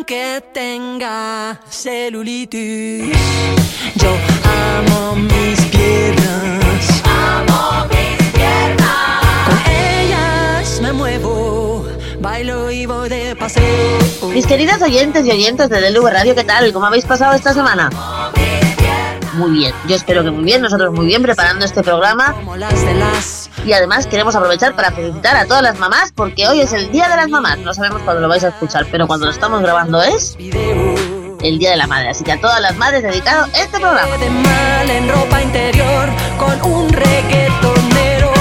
aunque tenga celulitis. Yo amo mis piernas. Amo mis piernas. Con ellas me muevo, bailo y voy de paseo. Mis queridas oyentes y oyentes de DLV Radio, ¿qué tal? ¿Cómo habéis pasado esta semana? Muy bien, yo espero que muy bien, nosotros muy bien preparando este programa y además queremos aprovechar para felicitar a todas las mamás porque hoy es el Día de las Mamás, no sabemos cuándo lo vais a escuchar, pero cuando lo estamos grabando es el Día de la Madre, así que a todas las madres dedicado este programa. de mal en ropa interior con un reggaetonero.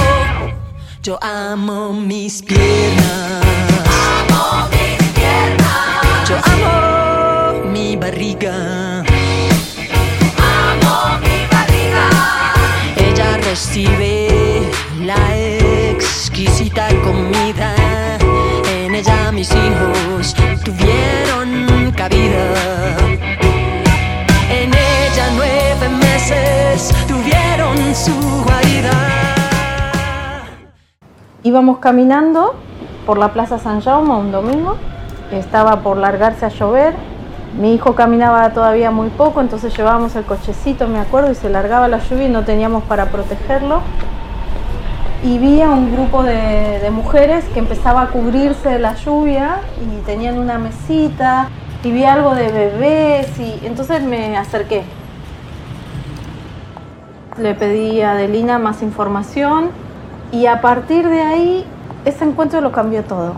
Yo amo mis piernas. Ella recibe la exquisita comida. En ella mis hijos tuvieron cabida. En ella nueve meses tuvieron su guarida. Íbamos caminando por la Plaza San Jaume un domingo, estaba por largarse a llover, mi hijo caminaba todavía muy poco, entonces llevábamos el cochecito, me acuerdo, y se largaba la lluvia y no teníamos para protegerlo. Y vi a un grupo de, mujeres que empezaba a cubrirse de la lluvia y tenían una mesita y vi algo de bebés y entonces me acerqué. Le pedí a Adelina más información y a partir de ahí ese encuentro lo cambió todo.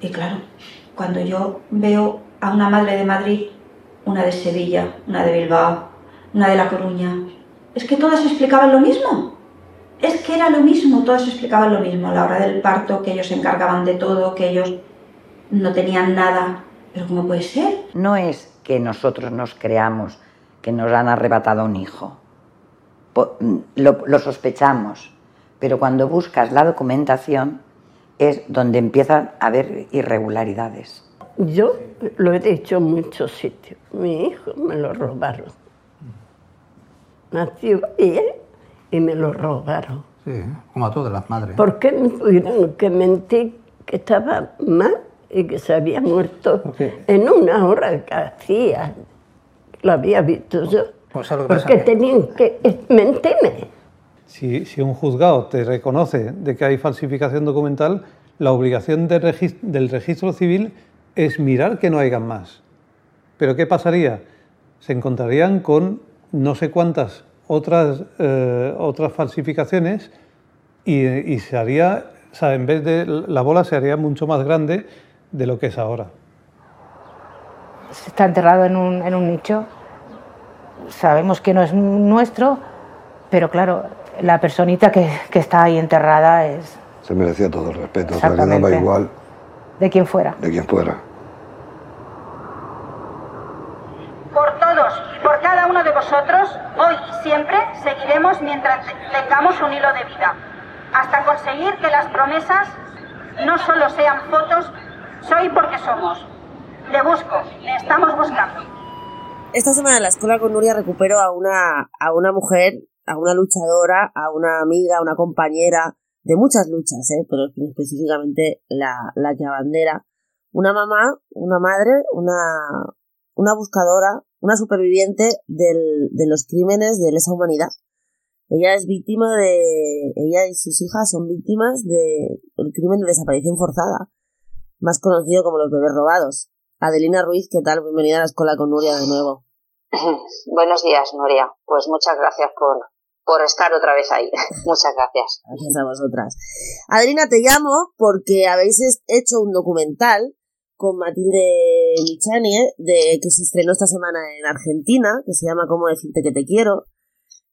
Y claro, cuando yo veo a una madre de Madrid, una de Sevilla, una de Bilbao, una de La Coruña, es que todas explicaban lo mismo. Es que era lo mismo, todas explicaban lo mismo a la hora del parto, que ellos se encargaban de todo, que ellos no tenían nada. Pero ¿cómo puede ser? No es que nosotros nos creamos que nos han arrebatado un hijo. Lo, lo sospechamos, pero cuando buscas la documentación es donde empiezan a haber irregularidades. Yo lo he dicho en muchos sitios. Mi hijo me lo robaron. Nació ayer y me lo robaron. Sí, como a todas las madres. ¿Por qué me tuvieron que mentir que estaba mal y que se había muerto Porque- en una hora que hacía? Lo había visto yo. Pues, ¿sabes lo que pasa? Porque tenían que eh, mentirme. Si, un juzgado te reconoce de que hay falsificación documental, la obligación de regis- del registro civil es mirar que no hayan más. Pero ¿qué pasaría? Se encontrarían con no sé cuántas otras, eh, otras falsificaciones y, se haría, en vez de la bola se haría mucho más grande de lo que es ahora. está enterrado en un, en un nicho. Sabemos que no es nuestro, pero claro, la personita que, que está ahí enterrada es Se merecía todo el respeto, o sea, que daba Exactamente. igual de quien fuera. de quién fuera. Por todos y por cada uno de vosotros, hoy y siempre seguiremos mientras te- tengamos un hilo de vida, hasta conseguir que las promesas no solo sean fotos, soy porque somos. Le busco, le estamos buscando. Esta semana en la escuela con Nuria recupero a una, a una mujer, a una luchadora, a una amiga, a una compañera de muchas luchas, ¿eh? pero específicamente la, la que abandera. Una mamá, una madre, una, una buscadora, una superviviente del, de los crímenes de lesa humanidad. Ella es víctima de. Ella y sus hijas son víctimas del crimen de desaparición forzada, más conocido como los bebés robados. Adelina Ruiz, ¿qué tal? Bienvenida a la escuela con Nuria de nuevo. Buenos días, Nuria. Pues muchas gracias por, por estar otra vez ahí. muchas gracias. Gracias a vosotras. Adelina, te llamo porque habéis hecho un documental con Matilde Michani, de, que se estrenó esta semana en Argentina, que se llama Cómo decirte que te quiero,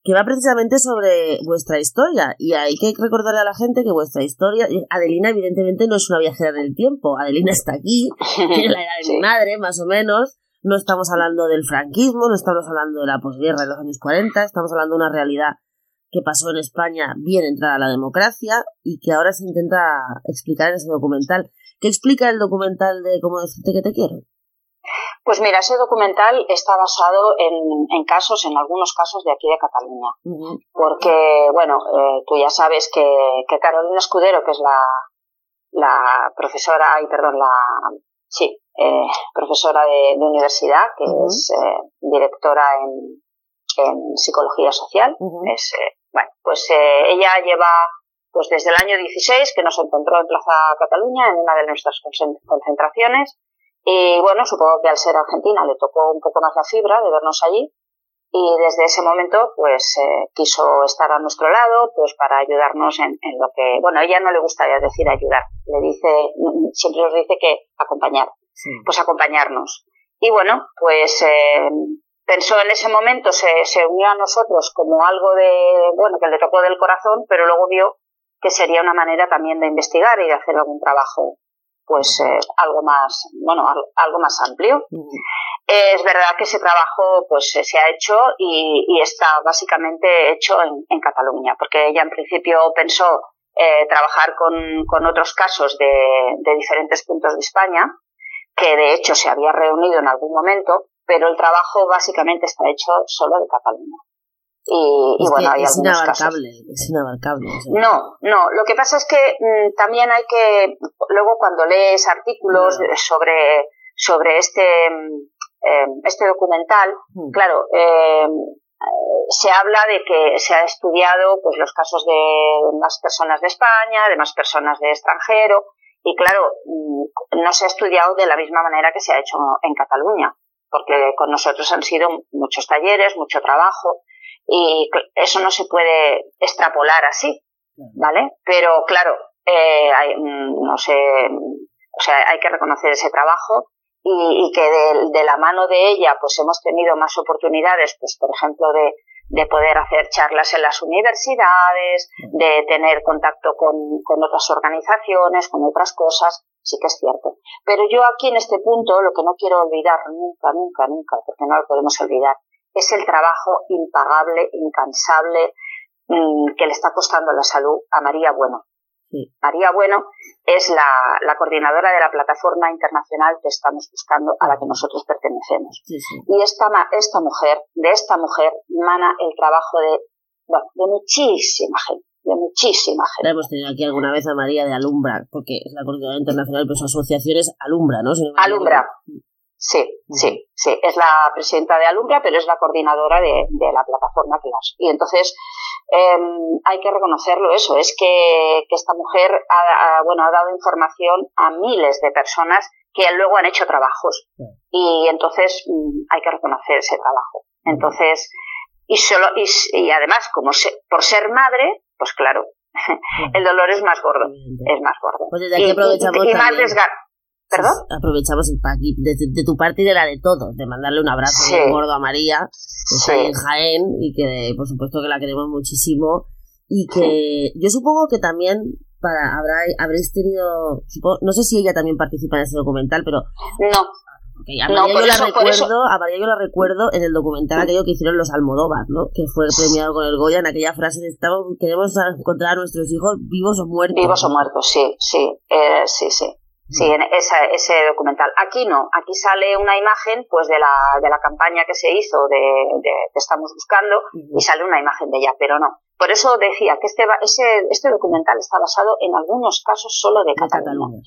que va precisamente sobre vuestra historia. Y hay que recordarle a la gente que vuestra historia. Adelina, evidentemente, no es una viajera en el tiempo. Adelina está aquí, tiene la edad de mi madre, más o menos. No estamos hablando del franquismo, no estamos hablando de la posguerra de los años 40, estamos hablando de una realidad que pasó en España bien entrada la democracia y que ahora se intenta explicar en ese documental. ¿Qué explica el documental de cómo decirte que te quiero? Pues mira, ese documental está basado en, en casos, en algunos casos de aquí de Cataluña. Porque, bueno, eh, tú ya sabes que, que Carolina Escudero, que es la, la profesora, ay, perdón, la, sí, eh, profesora de, universidad, que es eh, directora en, en, psicología social. es, eh, bueno, pues ella lleva pues desde el año 16 que nos encontró en Plaza Cataluña en una de nuestras concentraciones. Y bueno, supongo que al ser argentina le tocó un poco más la fibra de vernos allí. Y desde ese momento pues eh, quiso estar a nuestro lado pues para ayudarnos en, lo que bueno ella no le gustaría decir ayudar. Le dice siempre nos dice que acompañar. Pues acompañarnos. Y bueno pues eh, pensó en ese momento se, se unió a nosotros como algo de bueno que le tocó del corazón pero luego vio que sería una manera también de investigar y de hacer algún trabajo pues eh, algo más bueno algo más amplio. Es verdad que ese trabajo pues se ha hecho y, está básicamente hecho en, Cataluña porque ella en principio pensó eh, trabajar con, otros casos de, diferentes puntos de España que de hecho se había reunido en algún momento pero el trabajo básicamente está hecho solo de Cataluña y, bueno, hay es inabarcable, es inabarcable. No, no, lo que pasa es que mm, también hay que, luego cuando lees artículos sobre, sobre este, mm, em, este documental, mm. claro, eh, se habla de que se ha estudiado pues los casos de más personas de España, de más personas de extranjero, y claro, no se ha estudiado de la misma manera que se ha hecho en Cataluña, porque con nosotros han sido muchos talleres, mucho trabajo, y eso no se puede extrapolar así, ¿vale? Pero claro, eh, hay, mm, no sé, o sea, hay que reconocer ese trabajo y, que de, la mano de ella pues hemos tenido más oportunidades, pues por ejemplo de, de poder hacer charlas en las universidades, de tener contacto con, con otras organizaciones, con otras cosas, sí que es cierto. Pero yo aquí en este punto lo que no quiero olvidar nunca, nunca, nunca, porque no lo podemos olvidar, es el trabajo impagable, incansable mm, que le está costando la salud a María Bueno. María Bueno es la, coordinadora de la plataforma internacional que estamos buscando, a la que nosotros pertenecemos. Y esta, esta mujer, de esta mujer, mana el trabajo de, bueno, de muchísima gente de muchísima gente. hemos tenido aquí alguna vez a María de Alumbra, porque es la coordinadora internacional, pero su asociación es Alumbra, ¿no? Alumbra. Sí, sí, sí. Es la presidenta de Alumbra, pero es la coordinadora de, la plataforma CLAS. Y entonces em, hay que reconocerlo eso, es que, esta mujer ha, bueno, ha dado información a miles de personas que luego han hecho trabajos. Y entonces mm, hay que reconocer ese trabajo. Entonces, y solo, y, además, como por ser madre, pues claro, el dolor es más gordo, es más gordo. Pues desde aquí aprovechamos y, más Aprovechamos el aquí, de, tu parte y de la de todos, de mandarle un abrazo muy gordo a María, que está en Jaén y que por supuesto que la queremos muchísimo y que yo supongo que también para habrá, habréis tenido, no sé si ella también participa en ese documental, pero no. a, María yo la recuerdo, a María yo la recuerdo en el documental aquello que hicieron los Almodóvar, ¿no? Que fue premiado con el Goya en aquella frase de estamos, queremos encontrar a nuestros hijos vivos o muertos. Vivos o muertos, sí, sí, eh, sí, sí. Sí, en esa, ese documental. Aquí no, aquí sale una imagen pues de la, de la campaña que se hizo de, de que estamos buscando y sale una imagen de ella, pero no. Por eso decía que este, ese, este documental está basado en algunos casos solo de Cataluña.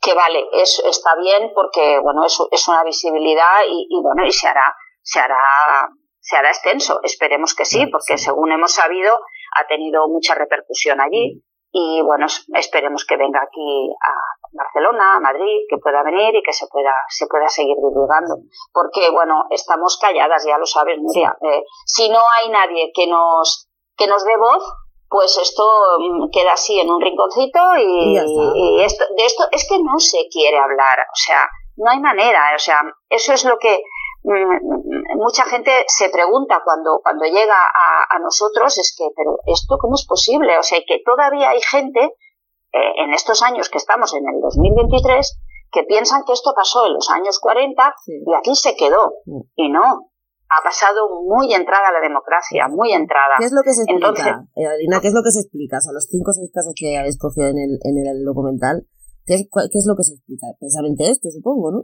Que vale, es, está bien porque bueno, es, es una visibilidad y, y bueno, y se hará, se hará, se hará extenso. Esperemos que sí, porque según hemos sabido, ha tenido mucha repercusión allí y bueno, esperemos que venga aquí a Barcelona, a Madrid, que pueda venir y que se pueda, se pueda seguir divulgando. Porque bueno, estamos calladas, ya lo sabes, Nuria. Eh, si no hay nadie que nos, que nos dé voz, pues esto mm, queda así en un rinconcito y, y, esto, de esto es que no se quiere hablar, o sea, no hay manera, o sea, eso es lo que mucha gente se pregunta cuando, cuando llega a, nosotros, es que, pero ¿esto cómo es posible? O sea, que todavía hay gente eh, en estos años que estamos en el 2023 que piensan que esto pasó en los años 40 y aquí se quedó. Y no, ha pasado muy entrada la democracia, muy entrada. ¿Qué es lo que se explica, eh, ¿Qué es lo que se explica? O sea, los cinco o seis casos que habéis cogido en el, en el documental, ¿Qué es, ¿Qué es, lo que se explica? Precisamente esto, supongo, ¿no?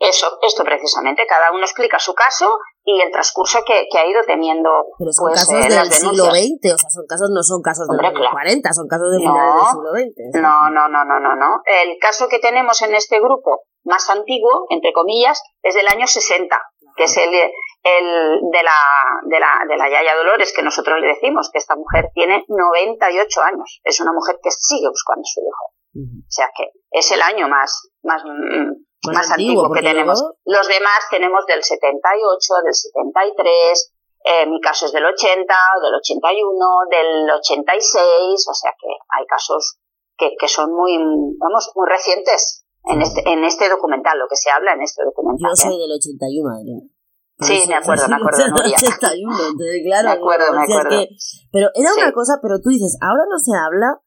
Eso, esto precisamente. Cada uno explica su caso y el transcurso que, que ha ido teniendo. Pero son pues, casos eh, del siglo XX, o sea, son casos, no son casos de los 40, son casos de finales del siglo XX. No, no, no, no, no, no. El caso que tenemos en este grupo más antiguo, entre comillas, es del año 60, que es el, el de, la, de, la, de la Yaya Dolores, que nosotros le decimos que esta mujer tiene 98 años. Es una mujer que sigue buscando a su hijo. O sea que es el año más, más, mm, más, antiguo, que tenemos. Los demás tenemos del 78, del 73, eh, mi caso es del 80, del 81, del 86, o sea que hay casos que, que son muy, vamos, muy recientes en este, en este documental, lo que se habla en este documental. Yo soy del 81, Elena. Sí, me acuerdo, me acuerdo, Nuria. 81, entonces, claro. Me acuerdo, me acuerdo. Que, pero era una cosa, pero tú dices, ahora no se habla,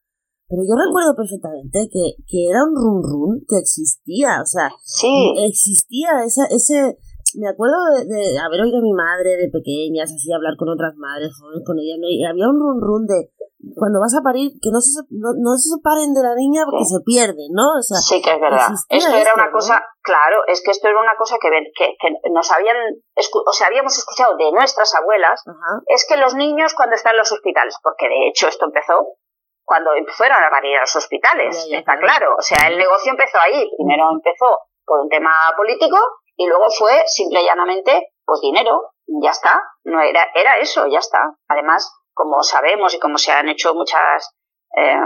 pero yo recuerdo perfectamente que, que era un run run que existía, o sea, sí. existía esa, ese, me acuerdo de, haber oído a mi madre de pequeñas, así hablar con otras madres jóvenes con ella, y había un run run de cuando vas a parir, que no se, no, no se separen de la niña porque se pierden, ¿no? O sea, sí, que es verdad. Esto era una cosa, claro, es que esto era una cosa que, que, que nos habían, o sea, habíamos escuchado de nuestras abuelas, es que los niños cuando están en los hospitales, porque de hecho esto empezó cuando fueron a parir a los hospitales, está claro. O sea, el negocio empezó ahí. Primero empezó por un tema político y luego fue simple y llanamente, pues dinero, ya está. No era, era eso, ya está. Además, como sabemos y como se han hecho muchas, eh,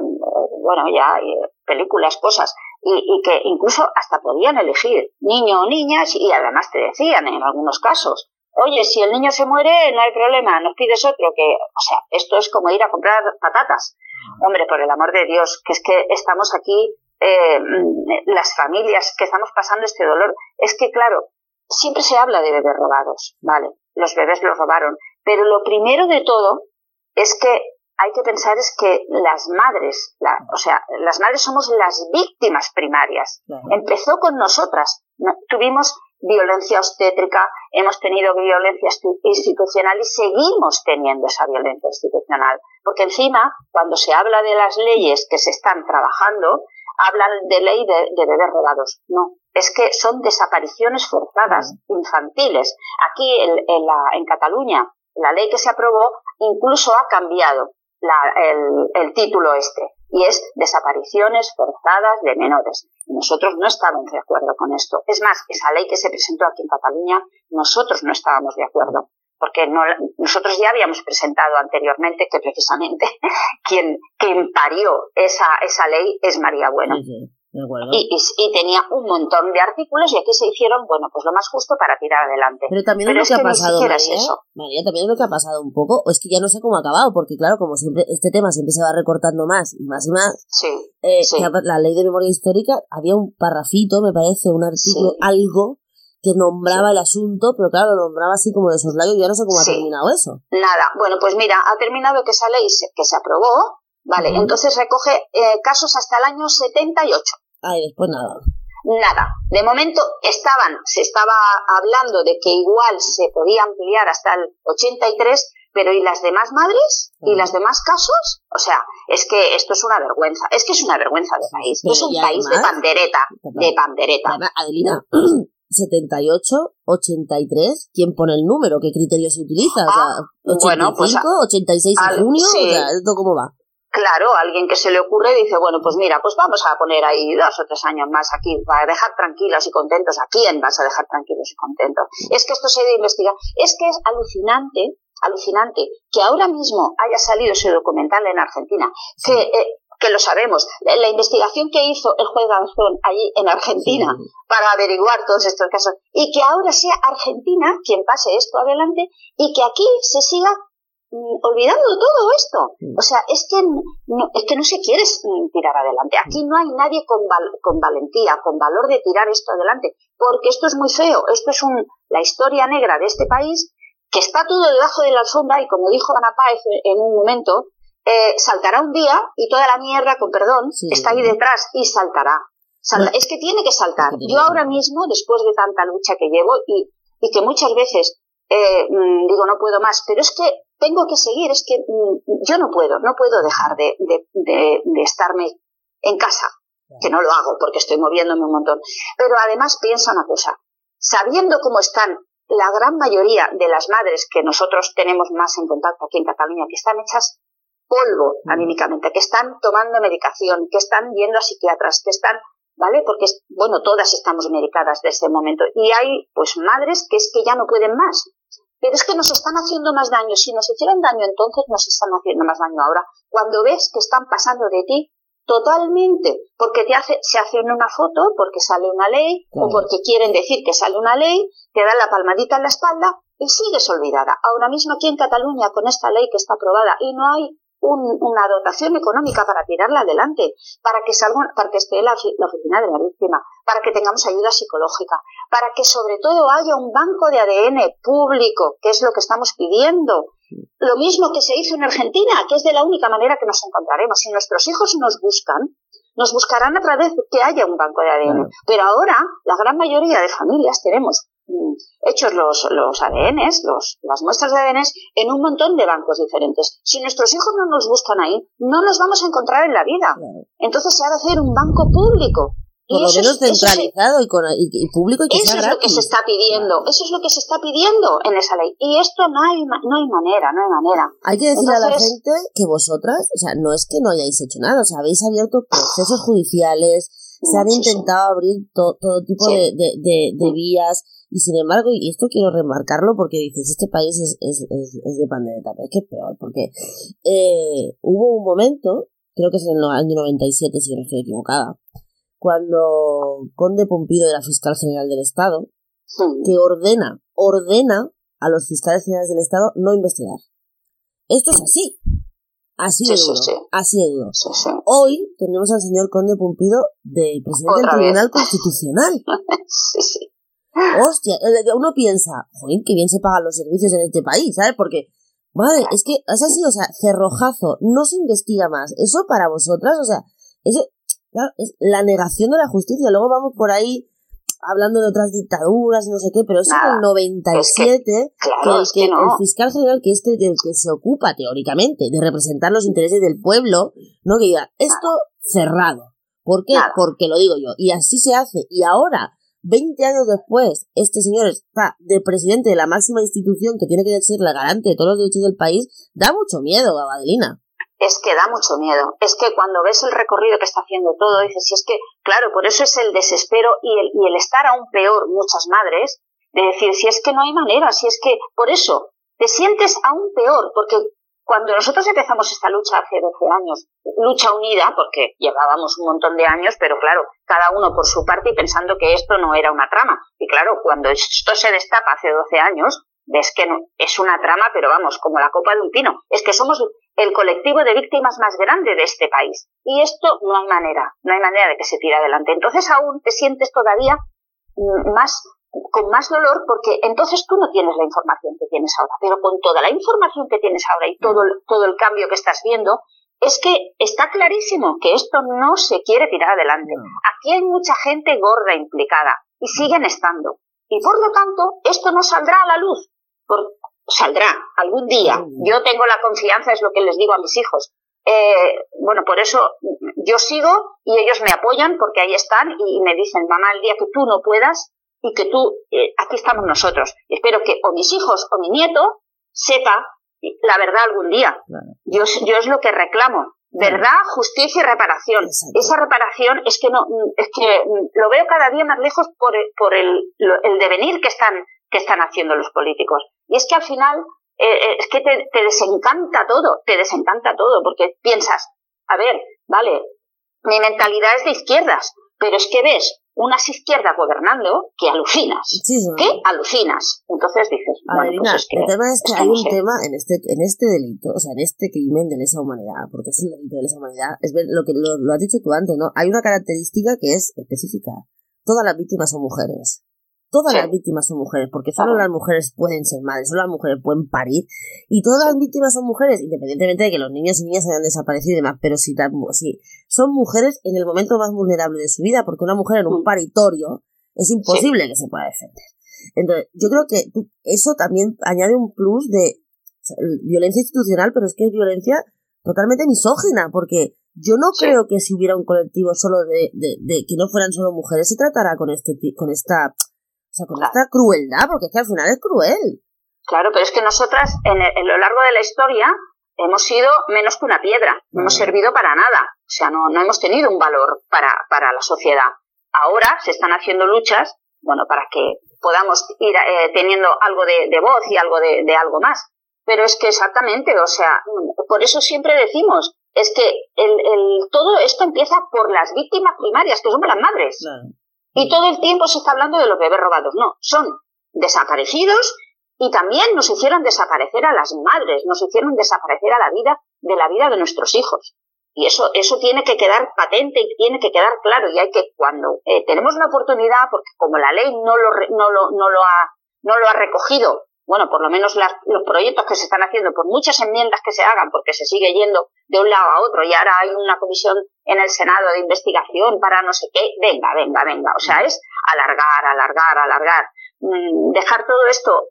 bueno, ya eh, películas, cosas, y, y, que incluso hasta podían elegir niño o niñas y además te decían en algunos casos, oye, si el niño se muere, no hay problema, nos pides otro, que, o sea, esto es como ir a comprar patatas. Hombre, por el amor de Dios, que es que estamos aquí eh, las familias que estamos pasando este dolor, es que claro, siempre se habla de bebés robados, ¿vale? Los bebés los robaron, pero lo primero de todo es que hay que pensar es que las madres, o sea, las madres somos las víctimas primarias. Empezó con nosotras. tuvimos violencia obstétrica, hemos tenido violencia institucional y seguimos teniendo esa violencia institucional. Porque encima, cuando se habla de las leyes que se están trabajando, hablan de ley de, bebés robados. No, es que son desapariciones forzadas infantiles. Aquí en, la, en Cataluña, la ley que se aprobó incluso ha cambiado el, el, título este y es desapariciones forzadas de menores. Nosotros no estábamos de acuerdo con esto. Es más, esa ley que se presentó aquí en Cataluña, nosotros no estábamos de acuerdo porque no, nosotros ya habíamos presentado anteriormente que precisamente quien, parió esa, esa ley es María Bueno. Y, y, tenía un montón de artículos y aquí se hicieron, bueno, pues lo más justo para tirar adelante. Pero también lo que, ha pasado, María, María, también lo que ha pasado un poco, o es que ya no sé cómo ha acabado, porque claro, como siempre, este tema siempre se va recortando más y más y más. Sí. Eh, la ley de memoria histórica, había un parrafito, me parece, un artículo, algo que nombraba el asunto, pero claro, lo nombraba así como de soslayo, yo no sé cómo ha terminado eso. Nada, bueno, pues mira, ha terminado que esa ley que se aprobó, vale, entonces recoge eh, casos hasta el año 78. Ah, y después nada. Nada, de momento estaban, se estaba hablando de que igual se podía ampliar hasta el 83, pero ¿y las demás madres? ¿Y las demás casos? O sea, es que esto es una vergüenza, es que es una vergüenza de país, es un país de pandereta, de pandereta. Adelina, 78, 83, ¿quién pone el número? ¿Qué criterio se utiliza? o sea, 85, bueno, pues 86 de junio, o sea, ¿esto cómo va? Claro, alguien que se le ocurre dice, bueno, pues mira, pues vamos a poner ahí dos o tres años más aquí para dejar tranquilos y contentos. ¿A quién vas a dejar tranquilos y contentos? Es que esto se debe investigar. Es que es alucinante, alucinante que ahora mismo haya salido ese documental en Argentina, que eh, que lo sabemos, la investigación que hizo el juez Danzón allí en Argentina para averiguar todos estos casos, y que ahora sea Argentina quien pase esto adelante y que aquí se siga olvidando todo esto. O sea, es que no, es que no se quiere mm, tirar adelante. Aquí no hay nadie con, con valentía, con valor de tirar esto adelante, porque esto es muy feo. Esto es un, la historia negra de este país que está todo debajo de la alfombra y como dijo Ana Páez en un momento, eh, saltará un día y toda la mierda, con perdón, está ahí detrás y saltará. es que tiene que saltar. Yo ahora mismo, después de tanta lucha que llevo y, y que muchas veces eh, mm, digo no puedo más, pero es que tengo que seguir, es que mm, yo no puedo, no puedo dejar de, de, de, estarme en casa, que no lo hago porque estoy moviéndome un montón. Pero además piensa una cosa, sabiendo cómo están la gran mayoría de las madres que nosotros tenemos más en contacto aquí en Cataluña, que están hechas polvo mm. anímicamente, que están tomando medicación, que están yendo a psiquiatras, que están ¿vale? Porque, bueno, todas estamos medicadas de este momento. Y hay, pues, madres que es que ya no pueden más. Pero es que nos están haciendo más daño. Si nos hicieron daño entonces, nos están haciendo más daño ahora. Cuando ves que están pasando de ti totalmente, porque te hace, se hacen una foto, porque sale una ley, o porque quieren decir que sale una ley, te dan la palmadita en la espalda y sigues olvidada. Ahora mismo aquí en Cataluña, con esta ley que está aprobada, y no hay una dotación económica para tirarla adelante, para que salga, para que esté la, la, oficina de la víctima, para que tengamos ayuda psicológica, para que sobre todo haya un banco de ADN público, que es lo que estamos pidiendo. Lo mismo que se hizo en Argentina, que es de la única manera que nos encontraremos. Si nuestros hijos nos buscan, nos buscarán a través de que haya un banco de ADN. Pero ahora, la gran mayoría de familias tenemos hechos los, los ADNs, los, las muestras de ADN en un montón de bancos diferentes. Si nuestros hijos no nos buscan ahí, no los vamos a encontrar en la vida. Entonces se ha de hacer un banco público. Por lo menos centralizado y, con, y, público y que Eso es lo que se está pidiendo, eso es lo que se está pidiendo en esa ley. Y esto no hay, no hay manera, no hay manera. Hay que decirle a la gente que vosotras, o sea, no es que no hayáis hecho nada, o sea, habéis abierto procesos judiciales, se han intentado abrir todo tipo de, de, de vías, y sin embargo, y esto quiero remarcarlo porque dices, este país es, es, es, de pandereta, pero es que es peor, porque eh, hubo un momento, creo que es en el año 97, si no estoy equivocada, cuando Conde Pompido era fiscal general del Estado, que ordena, ordena a los fiscales generales del Estado no investigar. Esto es así. Así de duro. Así de duro. Hoy tenemos al señor Conde Pompido de presidente del Tribunal Constitucional. sí, sí. Hostia, uno piensa, joder, que bien se pagan los servicios en este país, ¿sabes? Porque, madre, es que es así, o sea, cerrojazo, no se investiga más. Eso para vosotras, o sea, eso, claro, es la negación de la justicia. Luego vamos por ahí hablando de otras dictaduras y no sé qué, pero es en el 97 que, el, fiscal general, que es el, que se ocupa teóricamente de representar los intereses del pueblo, no que diga, esto cerrado. ¿Por qué? Porque lo digo yo. Y así se hace. Y ahora, 20 años después, este señor está de presidente de la máxima institución que tiene que ser la garante de todos los derechos del país, da mucho miedo, Babadelina. Es que da mucho miedo. Es que cuando ves el recorrido que está haciendo todo, dices, si es que, claro, por eso es el desespero y el, y el estar aún peor, muchas madres, de decir, si es que no hay manera, si es que, por eso, te sientes aún peor, porque cuando nosotros empezamos esta lucha hace 12 años, lucha unida, porque llevábamos un montón de años, pero claro, cada uno por su parte y pensando que esto no era una trama. Y claro, cuando esto se destapa hace 12 años, ves que no, es una trama, pero vamos, como la copa de un pino. Es que somos el colectivo de víctimas más grande de este país. Y esto no hay manera, no hay manera de que se tire adelante. Entonces aún te sientes todavía más con más dolor porque entonces tú no tienes la información que tienes ahora, pero con toda la información que tienes ahora y todo, todo el cambio que estás viendo, es que está clarísimo que esto no se quiere tirar adelante. Aquí hay mucha gente gorda implicada y siguen estando. Y por lo tanto, esto no saldrá a la luz. saldrá algún día. Yo tengo la confianza, es lo que les digo a mis hijos. Eh, bueno, por eso yo sigo y ellos me apoyan porque ahí están y me dicen, mamá, el día que tú no puedas, y que tú, eh, aquí estamos nosotros. Espero que o mis hijos o mi nieto sepa la verdad algún día. Yo, yo es lo que reclamo. Verdad, justicia y reparación. Esa reparación es que no, es que lo veo cada día más lejos por, por el, el devenir que están, que están haciendo los políticos. Y es que al final, eh, eh, es que te, te desencanta todo, te desencanta todo, porque piensas, a ver, vale, mi mentalidad es de izquierdas, pero es que ves unas izquierdas gobernando que alucinas. ¿Qué? Alucinas. Entonces dices, bueno, pues es que, el tema es que hay un tema en este, en este delito, o sea, en este crimen de lesa humanidad, porque es un delito de lesa humanidad, es lo que lo, lo has dicho tú antes, ¿no? Hay una característica que es específica. Todas las víctimas son mujeres. Todas las víctimas son mujeres, porque solo las mujeres pueden ser madres, solo las mujeres pueden parir, y todas las víctimas son mujeres, independientemente de que los niños y niñas hayan desaparecido y demás, pero si, si son mujeres en el momento más vulnerable de su vida, porque una mujer en un mm. paritorio es imposible que se pueda defender. Entonces, yo creo que eso también añade un plus de violencia institucional, pero es que es violencia totalmente misógina, porque yo no creo que si hubiera un colectivo solo de, de, de, que no fueran solo mujeres, se tratará con este con esta sea, con esta crueldad, porque es que al final es cruel. Claro, pero es que nosotras, en, lo largo de la historia, hemos sido menos que una piedra, no hemos servido para nada, o sea, no, no hemos tenido un valor para, para la sociedad. ahora se están haciendo luchas, bueno, para que podamos ir eh, teniendo algo de, voz y algo de, algo más. Pero es que exactamente, o sea, por eso siempre decimos, es que el, el, todo esto empieza por las víctimas primarias, que son las madres. Y todo el tiempo se está hablando de los bebés robados. No, son desaparecidos y también nos hicieron desaparecer a las madres, nos hicieron desaparecer a la vida de la vida de nuestros hijos. Y eso, eso tiene que quedar patente y tiene que quedar claro. Y hay que, cuando eh, tenemos la oportunidad, porque como la ley no lo, no lo, no lo, ha, no lo ha recogido, bueno, por lo menos los proyectos que se están haciendo, por muchas enmiendas que se hagan, porque se sigue yendo de un lado a otro, y ahora hay una comisión en el Senado de investigación para no sé qué, venga, venga, venga. O sea, es alargar, alargar, alargar. Mm, dejar todo esto,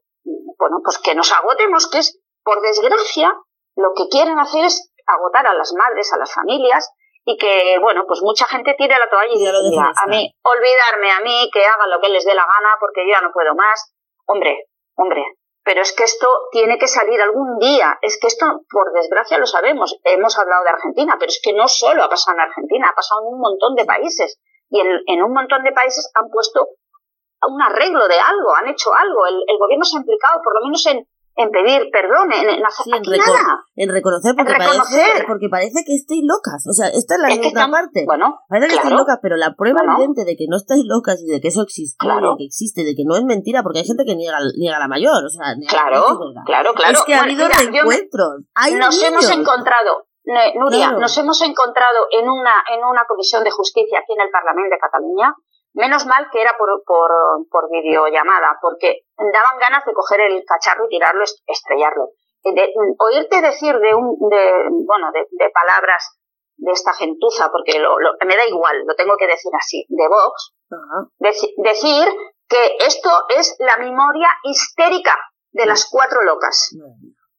bueno, pues que nos agotemos, que es, por desgracia, lo que quieren hacer es agotar a las madres, a las familias, y que, bueno, pues mucha gente tire la toalla y diga, a mí, olvidarme a mí, que hagan lo que les dé la gana, porque yo ya no puedo más. Hombre, hombre, pero es que esto tiene que salir algún día. Es que esto, por desgracia, lo sabemos. Hemos hablado de Argentina, pero es que no solo ha pasado en Argentina, ha pasado en un montón de países. Y en, un montón de países han puesto un arreglo de algo, han hecho algo. El, el gobierno se ha implicado, por lo menos en, en pedir perdón, en, en hacer en, en, reconocer, porque, Parece, porque parece que estáis locas. O sea, esta es la otra parte. Bueno, parece que estáis locas, pero la prueba evidente de que no estáis locas y de que eso existe, que existe, de que no es mentira, porque hay gente que niega, niega la mayor. O sea, claro, claro, claro. Es que ha habido reencuentros. nos hemos encontrado, Nuria, nos hemos encontrado en una, en una comisión de justicia aquí en el Parlamento de Cataluña Menos mal que era por, por, por videollamada, porque daban ganas de coger el cacharro y tirarlo, estrellarlo. De, oírte decir de un, de, bueno, de, palabras de esta gentuza, porque lo, me da igual, lo tengo que decir así, de Vox, decir que esto es la memoria histérica de las cuatro locas.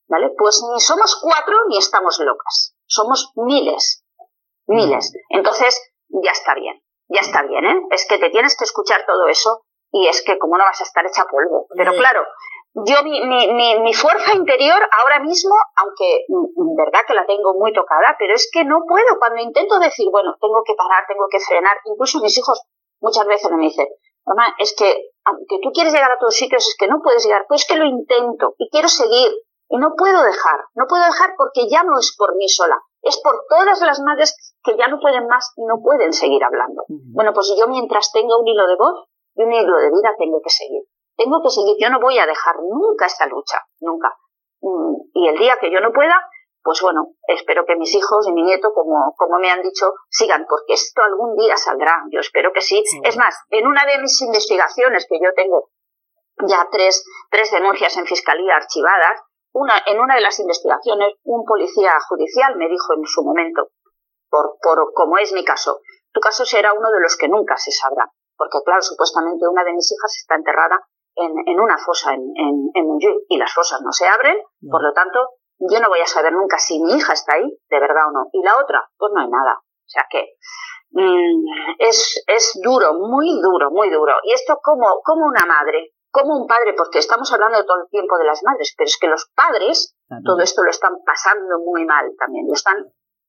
¿Vale? Pues ni somos cuatro ni estamos locas. Somos miles. Miles. Entonces, ya está bien ya está bien, ¿eh? Es que te tienes que escuchar todo eso y es que como no vas a estar hecha polvo. Pero claro, yo mi, mi, mi, fuerza interior ahora mismo, aunque en verdad que la tengo muy tocada, pero es que no puedo. Cuando intento decir, bueno, tengo que parar, tengo que frenar, incluso mis hijos muchas veces me dicen, mamá, es que aunque tú quieres llegar a todos sitios, es que no puedes llegar, pues que lo intento y quiero seguir y no puedo dejar, no puedo dejar porque ya no es por mí sola, es por todas las madres que ya no pueden más y no pueden seguir hablando. Bueno, pues yo mientras tenga un hilo de voz y un hilo de vida tengo que seguir. Tengo que seguir, yo no voy a dejar nunca esta lucha, nunca. Mm, y el día que yo no pueda, pues bueno, espero que mis hijos y mi nieto, como, como me han dicho, sigan, porque esto algún día saldrá, yo espero que sí. Es más, en una de mis investigaciones, que yo tengo ya tres, tres denuncias en fiscalía archivadas, una, en una de las investigaciones, un policía judicial me dijo en su momento, por, por como es mi caso, tu caso será uno de los que nunca se sabrá, porque claro, supuestamente una de mis hijas está enterrada en, en una fosa en, en, en y las fosas no se abren, por lo tanto, yo no voy a saber nunca si mi hija está ahí, de verdad o no. Y la otra, pues no hay nada. O sea que mm, es, es duro, muy duro, muy duro. Y esto como, como una madre, como un padre, porque estamos hablando todo el tiempo de las madres, pero es que los padres todo esto lo están pasando muy mal también, lo están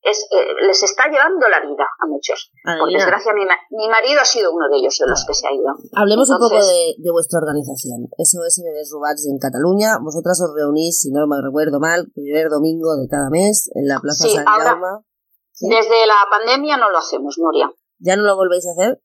es, eh, les está llevando la vida a muchos. Por desgracia, mi, mi, marido ha sido uno de ellos, de los que se ha ido. Hablemos un poco de, de, vuestra organización, SOS Bebés Rubats en Cataluña. Vosotras os reunís, si no me recuerdo mal, primer domingo de cada mes en la Plaza San Jaume. Desde la pandemia no lo hacemos, Nuria. ¿Ya no lo volvéis a hacer?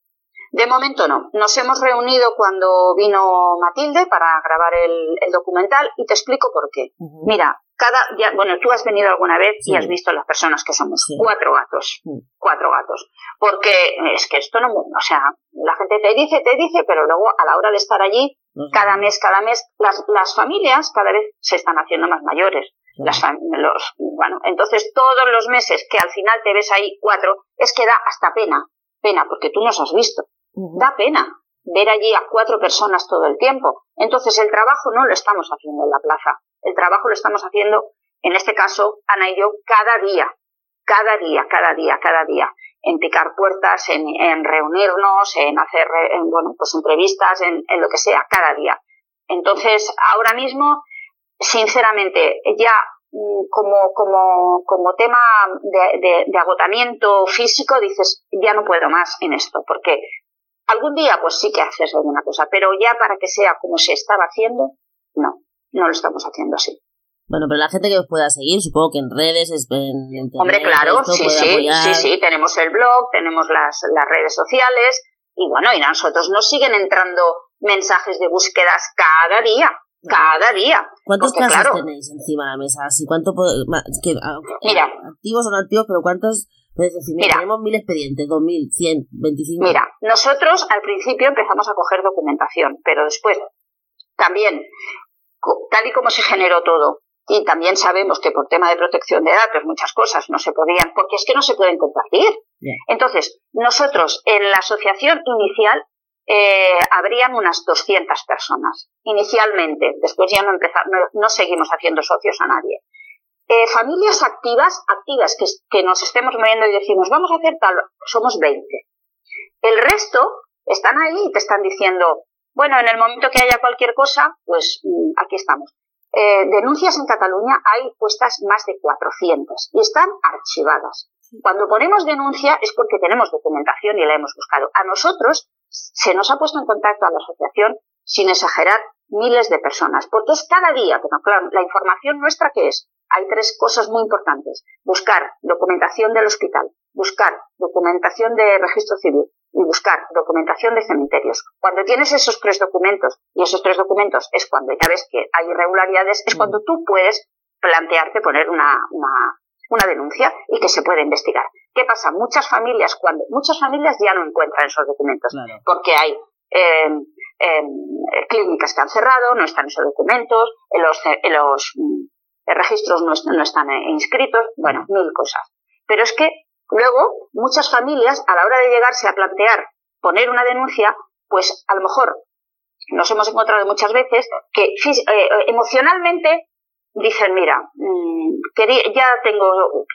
De momento no. Nos hemos reunido cuando vino Matilde para grabar el, documental y te explico por qué. Mira, cada, ya, bueno, tú has venido alguna vez y has visto las personas que somos. Cuatro gatos. Cuatro gatos. Porque es que esto no, o sea, la gente te dice, te dice, pero luego a la hora de estar allí, cada mes, cada mes, las, las familias cada vez se están haciendo más mayores. Las, los, bueno, entonces todos los meses que al final te ves ahí cuatro, es que da hasta pena, pena, porque tú nos has visto. Da pena ver allí a cuatro personas todo el tiempo. Entonces el trabajo no lo estamos haciendo en la plaza. El trabajo lo estamos haciendo, en este caso, Ana y yo, cada día. Cada día, cada día, cada día. En picar puertas, en, reunirnos, en hacer, bueno, pues entrevistas, en, lo que sea, cada día. Entonces, ahora mismo, sinceramente, ya como, como, como tema de, de, agotamiento físico, dices, ya no puedo más en esto, porque Algún día, pues sí que haces alguna cosa, pero ya para que sea como se estaba haciendo, no, no lo estamos haciendo así. Bueno, pero la gente que os pueda seguir, supongo que en redes, en, internet, Hombre, claro, sí, sí, sí, sí, tenemos el blog, tenemos las, las redes sociales, y bueno, y a nosotros nos siguen entrando mensajes de búsquedas cada día, cada día. ¿Cuántos casos tenéis encima de la mesa? ¿Así cuánto que, Mira, activos o no activos, pero cuántos decir, mira, tenemos mil expedientes, dos mil, cien, veinticinco. Mira, nosotros al principio empezamos a coger documentación, pero después también, tal y como se generó todo, y también sabemos que por tema de protección de datos muchas cosas no se podían, porque es que no se pueden compartir. Entonces, nosotros en la asociación inicial eh, habrían unas 200 personas, inicialmente. Después ya no, empezamos, no, seguimos haciendo socios a nadie. Eh, familias activas, activas que, nos estemos moviendo y decimos, vamos a hacer tal, somos 20. El resto están ahí y te están diciendo, bueno, en el momento que haya cualquier cosa, pues mm, aquí estamos. Eh, denuncias en Cataluña hay puestas más de 400 y están archivadas. Cuando ponemos denuncia es porque tenemos documentación y la hemos buscado. A nosotros se nos ha puesto en contacto a la asociación, sin exagerar, miles de personas, porque es cada día, pero claro, la información nuestra que es, hay tres cosas muy importantes. Buscar documentación del hospital, buscar documentación de registro civil y buscar documentación de cementerios. Cuando tienes esos tres documentos, y esos tres documentos es cuando ya ves que hay irregularidades, es cuando tú puedes plantearte poner una, una, una denuncia y que se puede investigar. ¿Qué pasa? Muchas familias, cuando, muchas familias ya no encuentran esos documentos, porque hay eh, clínicas que han cerrado, no están esos documentos, los, los registros no, no están inscritos, bueno, mil cosas. Pero es que luego muchas familias, a la hora de llegarse a plantear poner una denuncia, pues a lo mejor nos hemos encontrado muchas veces que eh, emocionalmente dicen, mira, mm, ya tengo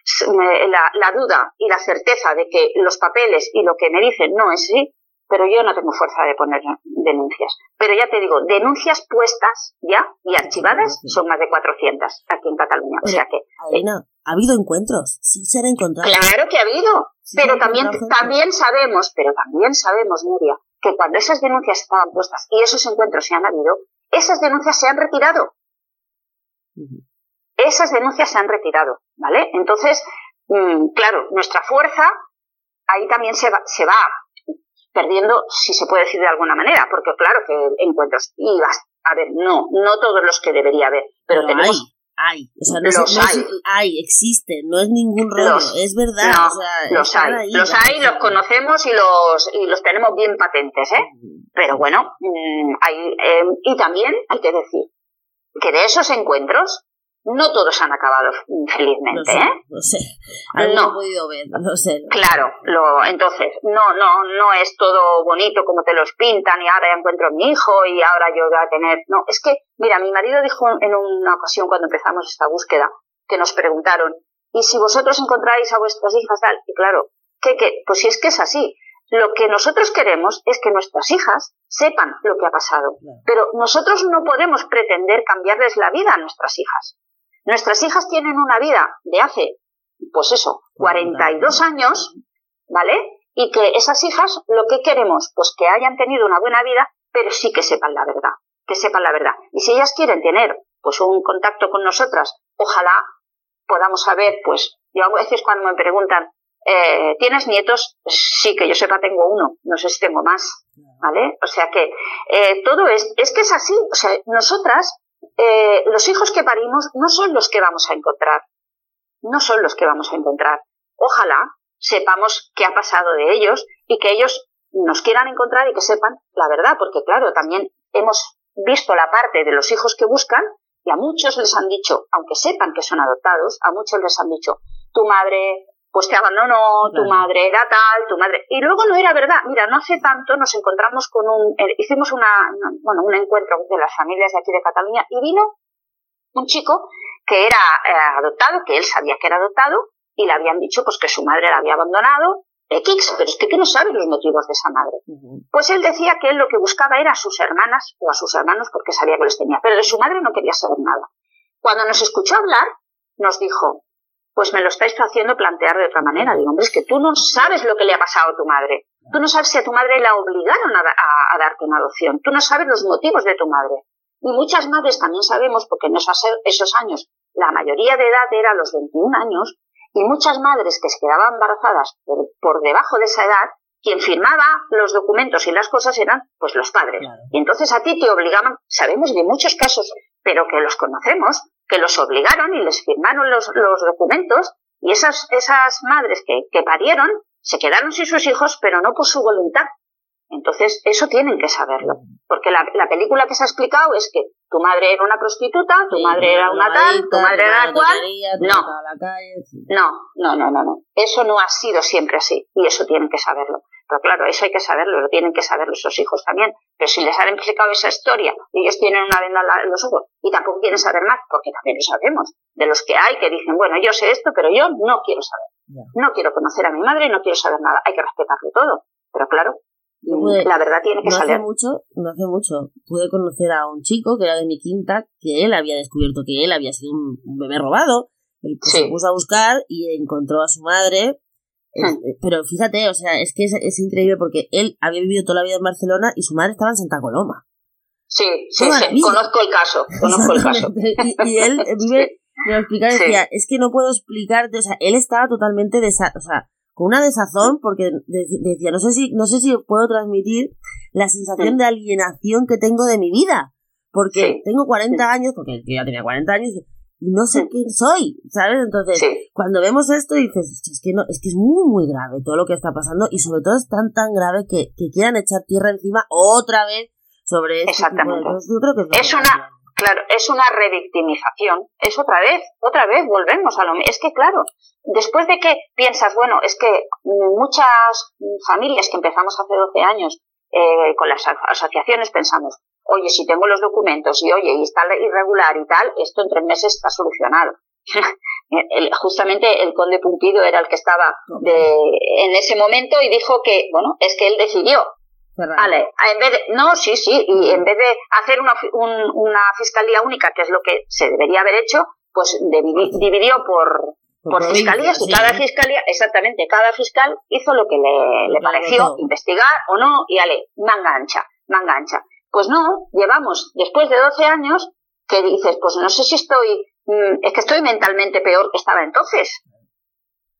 la, la, duda y la certeza de que los papeles y lo que me dicen no es así, pero yo no tengo fuerza de poner denuncias. Pero ya te digo, denuncias puestas ya y archivadas son más de 400 aquí en Cataluña. o sea que... ¿ha habido encuentros? Sí se han encontrado. Claro que ha habido, pero también, también sabemos, pero también sabemos, Nuria, que cuando esas denuncias estaban puestas y esos encuentros se han habido, esas denuncias se han retirado. Esas denuncias se han retirado, ¿vale? Entonces, mm, claro, nuestra fuerza ahí también se va, se va perdiendo, si se puede decir de alguna manera, porque claro que encuentros, y a ver, no, no todos los que debería haber, pero, tenemos... Hay, o sea, no los hay. hay, existen, no es ningún rollo, es verdad. o sea, los hay, los hay, los conocemos y los, y los tenemos bien patentes, ¿eh? Pero bueno, mm, hay, eh, y también hay que decir que de esos encuentros no todos han acabado felizmente, ¿eh? No sé, no he podido ver, no sé. Claro, lo, entonces, no, no, no es todo bonito como te los pintan y ahora ya encuentro a mi hijo y ahora yo voy a tener, no, es que, mira, mi marido dijo en una ocasión cuando empezamos esta búsqueda, que nos preguntaron, ¿y si vosotros encontráis a vuestras hijas tal? Y claro, ¿qué, qué? Pues si es que es así, lo que nosotros queremos es que nuestras hijas sepan lo que ha pasado, pero nosotros no podemos pretender cambiarles la vida a nuestras hijas. Nuestras hijas tienen una vida de hace, pues eso, 42 años, ¿vale? Y que esas hijas lo que queremos, pues que hayan tenido una buena vida, pero sí que sepan la verdad, que sepan la verdad. Y si ellas quieren tener, pues un contacto con nosotras, ojalá podamos saber, pues yo a veces cuando me preguntan, eh, ¿tienes nietos? Sí, que yo sepa tengo uno, no sé si tengo más, ¿vale? O sea que eh, todo es, es que es así, o sea, nosotras eh, los hijos que parimos no son los que vamos a encontrar. No son los que vamos a encontrar. Ojalá sepamos qué ha pasado de ellos y que ellos nos quieran encontrar y que sepan la verdad, porque claro, también hemos visto la parte de los hijos que buscan y a muchos les han dicho, aunque sepan que son adoptados, a muchos les han dicho, tu madre pues te abandonó, tu madre era tal, tu madre. Y luego no era verdad. Mira, no hace tanto nos encontramos con un. Eh, hicimos una, bueno, un encuentro de las familias de aquí de Cataluña y vino un chico que era eh, adoptado, que él sabía que era adoptado, y le habían dicho pues que su madre la había abandonado, X, pero es que no sabe los motivos de esa madre. Pues él decía que él lo que buscaba era a sus hermanas o a sus hermanos porque sabía que los tenía, pero de su madre no quería saber nada. Cuando nos escuchó hablar, nos dijo, pues me lo estáis haciendo plantear de otra manera. Digo, hombre, es que tú no sabes lo que le ha pasado a tu madre. Tú no sabes si a tu madre la obligaron a, a darte una adopción. Tú no sabes los motivos de tu madre. Y muchas madres también sabemos, porque en esos, esos años la mayoría de edad era los 21 años, y muchas madres que se quedaban embarazadas por, debajo de esa edad, quien firmaba los documentos y las cosas eran pues los padres. Y entonces a ti te obligaban, sabemos de muchos casos, pero que los conocemos, que los obligaron y les firmaron los, los documentos y esas, esas madres que, que parieron se quedaron sin sus hijos, pero no por su voluntad, entonces, eso tienen que saberlo. Porque la, la, película que se ha explicado es que tu madre era una prostituta, tu madre era una tal, tu madre era cual. No. no, no, no, no, no. Eso no ha sido siempre así. Y eso tienen que saberlo. Pero claro, eso hay que saberlo, lo tienen que saber esos hijos también. Pero si les han explicado esa historia y ellos tienen una venda en los ojos y tampoco quieren saber más, porque también lo sabemos, de los que hay que dicen, bueno, yo sé esto, pero yo no quiero saber. No quiero conocer a mi madre y no quiero saber nada. Hay que respetarlo todo. Pero claro, la verdad tiene que no salir. Hace mucho, no hace mucho, pude conocer a un chico que era de mi quinta, que él había descubierto que él había sido un, bebé robado. Y pues se puso a buscar y encontró a su madre. Eh, pero fíjate, o sea, es que es, increíble porque él había vivido toda la vida en Barcelona y su madre estaba en Santa Coloma. Sí, sí, sí, conozco el caso, conozco el caso. y, él vive, me lo explicaba, decía, es que no puedo explicarte, o sea, él estaba totalmente desa o sea, con una desazón porque decía, no sé si, no sé si puedo transmitir la sensación de alienación que tengo de mi vida, porque tengo 40 años, porque ya tenía 40 años, y no sé quién soy, ¿sabes? Entonces, cuando vemos esto dices, es que no, es que es muy, muy grave todo lo que está pasando, y sobre todo es tan, tan grave que, que quieran echar tierra encima otra vez sobre este Exactamente. Yo creo que es, una, Claro, es una revictimización. Es otra vez, otra vez volvemos a lo mismo. Es que, claro, después de que piensas, bueno, es que muchas familias que empezamos hace 12 años eh, con las asociaciones pensamos, oye, si tengo los documentos y oye, y está irregular y tal, esto en tres meses está solucionado. justamente el conde Pumpido era el que estaba de, en ese momento y dijo que, bueno, es que él decidió. Vale, en vez de, no, sí, sí, y en vez de hacer una, una fiscalía única, que es lo que se debería haber hecho, pues dividió por, por, fiscalías y cada fiscalía, exactamente, cada fiscal hizo lo que le, le pareció, investigar o no, y ale, manga ancha, manga ancha. Pues no, llevamos, después de 12 años, que dices, pues no sé si estoy, mm, es que estoy mentalmente peor que estaba entonces.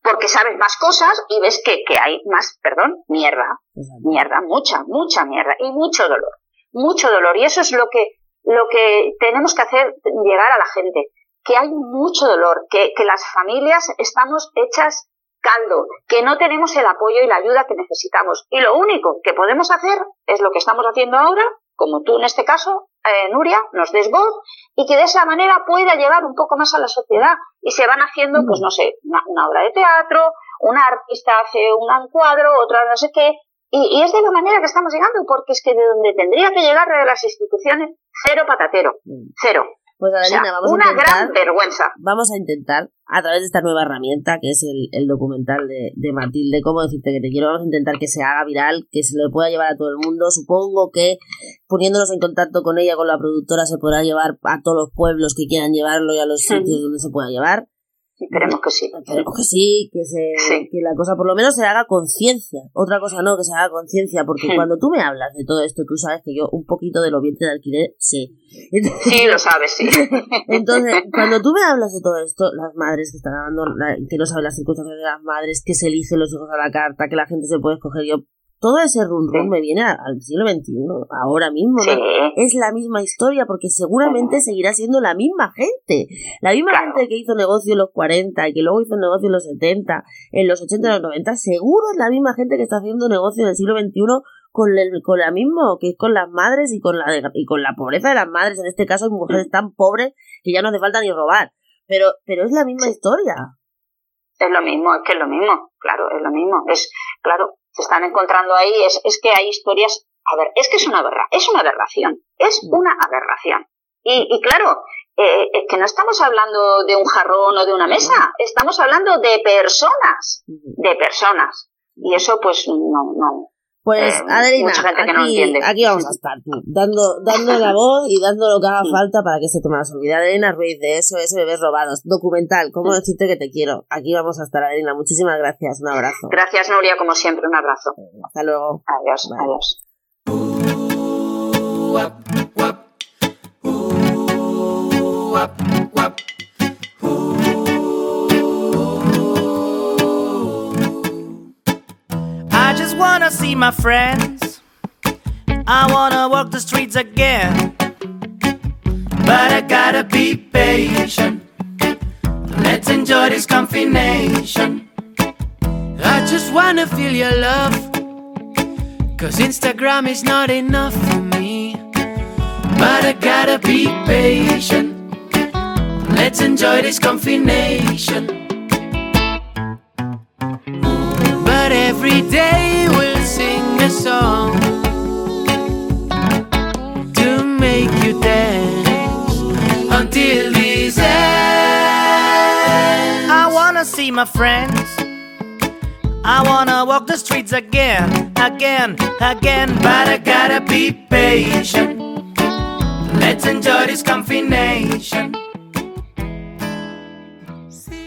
Porque sabes más cosas y ves que, que hay más, perdón, mierda, mierda, mucha, mucha mierda y mucho dolor, mucho dolor. Y eso es lo que, lo que tenemos que hacer llegar a la gente, que hay mucho dolor, que, que las familias estamos hechas caldo, que no tenemos el apoyo y la ayuda que necesitamos. Y lo único que podemos hacer es lo que estamos haciendo ahora, como tú en este caso, eh, Nuria, nos des voz y que de esa manera pueda llegar un poco más a la sociedad. Y se van haciendo, pues no sé, una, obra de teatro, una artista hace un cuadro, otra no sé qué. Y, y, es de la manera que estamos llegando, porque es que de donde tendría que llegar de las instituciones, cero patatero, cero. Pues Adelina, vamos una a intentar, gran vergüenza. Vamos a intentar, a través de esta nueva herramienta, que es el, el documental de, de, Matilde, cómo decirte que te quiero, vamos a intentar que se haga viral, que se lo pueda llevar a todo el mundo. Supongo que poniéndonos en contacto con ella, con la productora, se podrá llevar a todos los pueblos que quieran llevarlo y a los sitios donde se pueda llevar. Esperemos que sí. Esperemos que sí, que, se, que la cosa por lo menos se haga conciencia. Otra cosa no, que se haga conciencia, porque cuando tú me hablas de todo esto, tú sabes que yo un poquito de lo vientre de alquiler sé. sí, lo sabes, sí. Entonces, cuando tú me hablas de todo esto, las madres que están hablando, que no saben las circunstancias de las madres, que se eligen los hijos a la carta, que la gente se puede escoger, yo todo ese run me viene al siglo XXI, ahora mismo. Es la misma historia porque seguramente seguirá siendo la misma gente. La misma gente que hizo negocio en los 40 y que luego hizo negocio en los 70, en los 80 y los 90, seguro es la misma gente que está haciendo negocio en el siglo XXI con, el, con la misma, que es con las madres y con la, y con la pobreza de las madres. En este caso hay mujeres tan pobres que ya no hace falta ni robar. Pero, pero es la misma historia. Es lo mismo, es que es lo mismo, claro, es lo mismo. Es, claro, se están encontrando ahí es, es que hay historias, a ver, es que es una aberra, es una aberración, es mm. una aberración. Y, y claro, eh, es que no estamos hablando de un jarrón o de una mesa, estamos hablando de personas, de personas. Y eso pues no, no, Pues, eh, Adelina, mucha gente que no aquí, entiende. aquí vamos a estar tú, dando, dando la voz y dando lo que haga falta para que ese tema no se olvide. Adelina Ruiz, de SOS Bebés Robados, documental, ¿cómo decirte que te quiero? Aquí vamos a estar, Adelina. Muchísimas gracias, un abrazo. Gracias, Nuria, como siempre, un abrazo. Hasta luego. Adiós, Bye. adiós. Wanna see my friends. I wanna walk the streets again. But I gotta be patient. Let's enjoy this combination. I just wanna feel your love. Cause Instagram is not enough for me. But I gotta be patient. Let's enjoy this combination. But every day my friends. I wanna walk the streets again, again, again. But I gotta be patient. Let's enjoy this.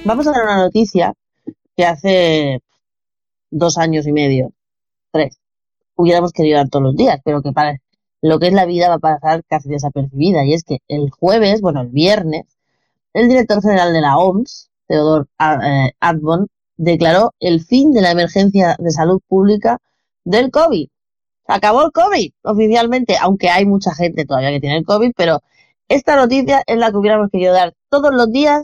Vamos a dar una noticia que hace dos años y medio, tres, hubiéramos querido dar todos los días, pero que para lo que es la vida va a pasar casi desapercibida. Y es que el jueves, bueno, el viernes, el director general de la OMS, Theodor eh, Adbon, declaró el fin de la emergencia de salud pública del COVID. Se acabó el COVID oficialmente, aunque hay mucha gente todavía que tiene el COVID, pero esta noticia es la que hubiéramos querido dar todos los días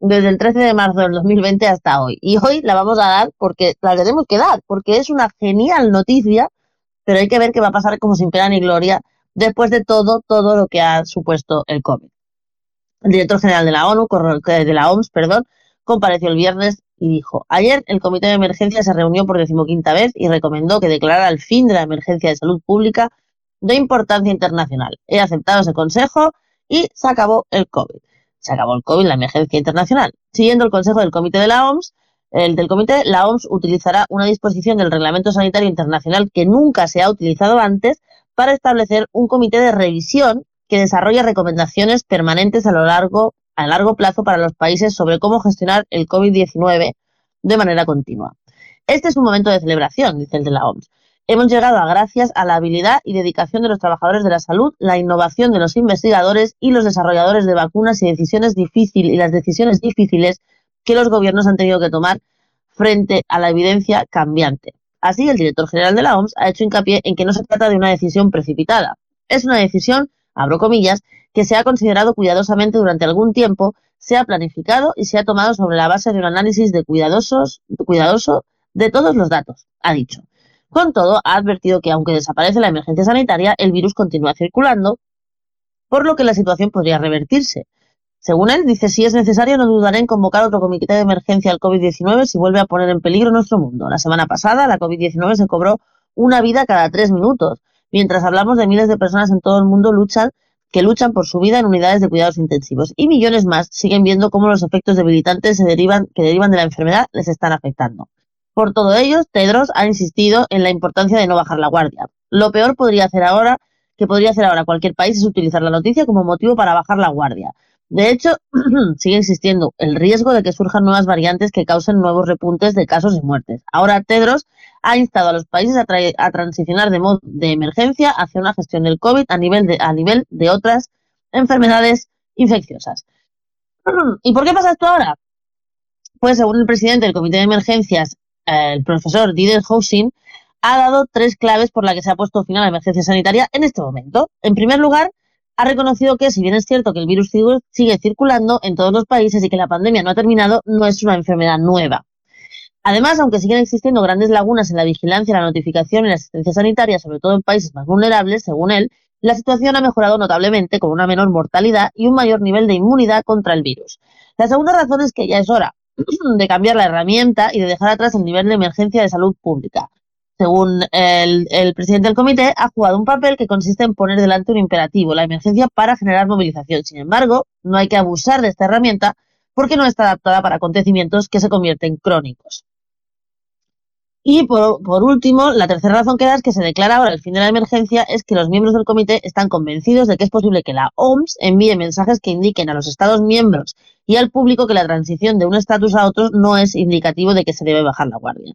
desde el 13 de marzo del 2020 hasta hoy. Y hoy la vamos a dar porque la tenemos que dar, porque es una genial noticia, pero hay que ver qué va a pasar como sin pena ni gloria después de todo, todo lo que ha supuesto el COVID. El director general de la ONU, de la OMS, perdón, compareció el viernes y dijo, ayer el Comité de Emergencia se reunió por decimoquinta vez y recomendó que declarara el fin de la emergencia de salud pública de importancia internacional. He aceptado ese consejo y se acabó el COVID. Se acabó el COVID, la emergencia internacional. Siguiendo el consejo del Comité de la OMS, el del Comité, la OMS utilizará una disposición del Reglamento Sanitario Internacional que nunca se ha utilizado antes para establecer un comité de revisión que desarrolla recomendaciones permanentes a lo largo a largo plazo para los países sobre cómo gestionar el COVID-19 de manera continua. Este es un momento de celebración, dice el de la OMS. Hemos llegado a gracias a la habilidad y dedicación de los trabajadores de la salud, la innovación de los investigadores y los desarrolladores de vacunas y decisiones difíciles y las decisiones difíciles que los gobiernos han tenido que tomar frente a la evidencia cambiante. Así, el director general de la OMS ha hecho hincapié en que no se trata de una decisión precipitada. Es una decisión, abro comillas, que se ha considerado cuidadosamente durante algún tiempo, se ha planificado y se ha tomado sobre la base de un análisis de cuidadosos, cuidadoso de todos los datos, ha dicho. Con todo, ha advertido que aunque desaparece la emergencia sanitaria, el virus continúa circulando, por lo que la situación podría revertirse. Según él, dice, si es necesario, no dudaré en convocar otro comité de emergencia al COVID-19 si vuelve a poner en peligro nuestro mundo. La semana pasada, la COVID-19 se cobró una vida cada tres minutos. Mientras hablamos de miles de personas en todo el mundo luchan, que luchan por su vida en unidades de cuidados intensivos. Y millones más siguen viendo cómo los efectos debilitantes se derivan, que derivan de la enfermedad les están afectando. Por todo ello, Tedros ha insistido en la importancia de no bajar la guardia. Lo peor podría hacer ahora, que podría hacer ahora cualquier país es utilizar la noticia como motivo para bajar la guardia. De hecho, sigue insistiendo el riesgo de que surjan nuevas variantes que causen nuevos repuntes de casos y muertes. Ahora Tedros ha instado a los países a, a transicionar de modo de emergencia hacia una gestión del COVID a nivel de, a nivel de otras enfermedades infecciosas. ¿Y por qué pasa esto ahora? Pues según el presidente del Comité de Emergencias, el profesor Didier Housing, ha dado tres claves por las que se ha puesto fin a la emergencia sanitaria en este momento. En primer lugar, ha reconocido que, si bien es cierto que el virus sigue circulando en todos los países y que la pandemia no ha terminado, no es una enfermedad nueva. Además, aunque siguen existiendo grandes lagunas en la vigilancia, la notificación y la asistencia sanitaria, sobre todo en países más vulnerables, según él, la situación ha mejorado notablemente con una menor mortalidad y un mayor nivel de inmunidad contra el virus. La segunda razón es que ya es hora de cambiar la herramienta y de dejar atrás el nivel de emergencia de salud pública. Según el, el, presidente del comité, ha jugado un papel que consiste en poner delante un imperativo, la emergencia, para generar movilización. Sin embargo, no hay que abusar de esta herramienta porque no está adaptada para acontecimientos que se convierten crónicos. Y por, por, último, la tercera razón que da es que se declara ahora el fin de la emergencia es que los miembros del comité están convencidos de que es posible que la OMS envíe mensajes que indiquen a los Estados miembros y al público que la transición de un estatus a otro no es indicativo de que se debe bajar la guardia.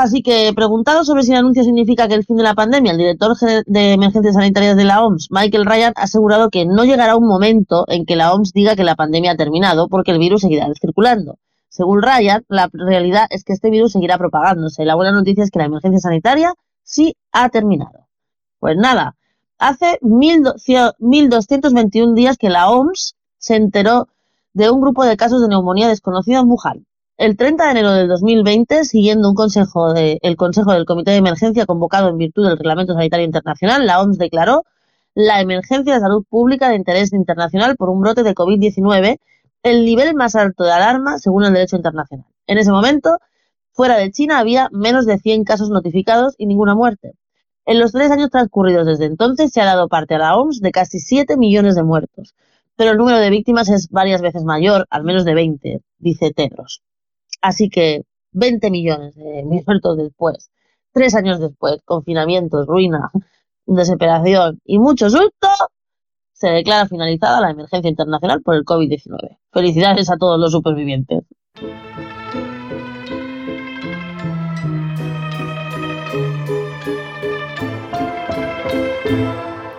Así que, preguntado sobre si el anuncio significa que el fin de la pandemia, el director de emergencias sanitarias de la OMS, Michael Ryan, ha asegurado que no llegará un momento en que la OMS diga que la pandemia ha terminado porque el virus seguirá circulando. Según Ryan, la realidad es que este virus seguirá propagándose. La buena noticia es que la emergencia sanitaria sí ha terminado. Pues nada, hace 1.221 días que la OMS se enteró de un grupo de casos de neumonía desconocido en Wuhan. El 30 de enero del 2020, siguiendo un consejo de, el Consejo del Comité de Emergencia convocado en virtud del Reglamento Sanitario Internacional, la OMS declaró la emergencia de salud pública de interés internacional por un brote de COVID-19, el nivel más alto de alarma según el derecho internacional. En ese momento, fuera de China había menos de 100 casos notificados y ninguna muerte. En los tres años transcurridos desde entonces se ha dado parte a la OMS de casi 7 millones de muertos, pero el número de víctimas es varias veces mayor, al menos de 20, dice Tedros. Así que 20 millones de muertos después, tres años después, confinamientos, ruina, desesperación y mucho susto, se declara finalizada la emergencia internacional por el COVID-19. Felicidades a todos los supervivientes.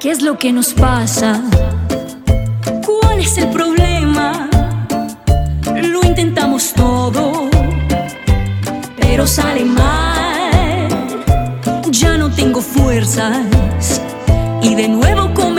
¿Qué es lo que nos pasa? ¿Cuál es el problema? Intentamos todo pero sale mal. Ya no tengo fuerzas y de nuevo comenzar,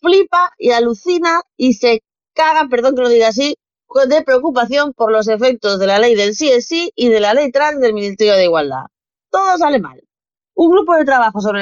flipa y alucina y se cagan, perdón que lo diga así, de preocupación por los efectos de la ley del CSI y de la ley trans del Ministerio de Igualdad. Todo sale mal. Un grupo de trabajo sobre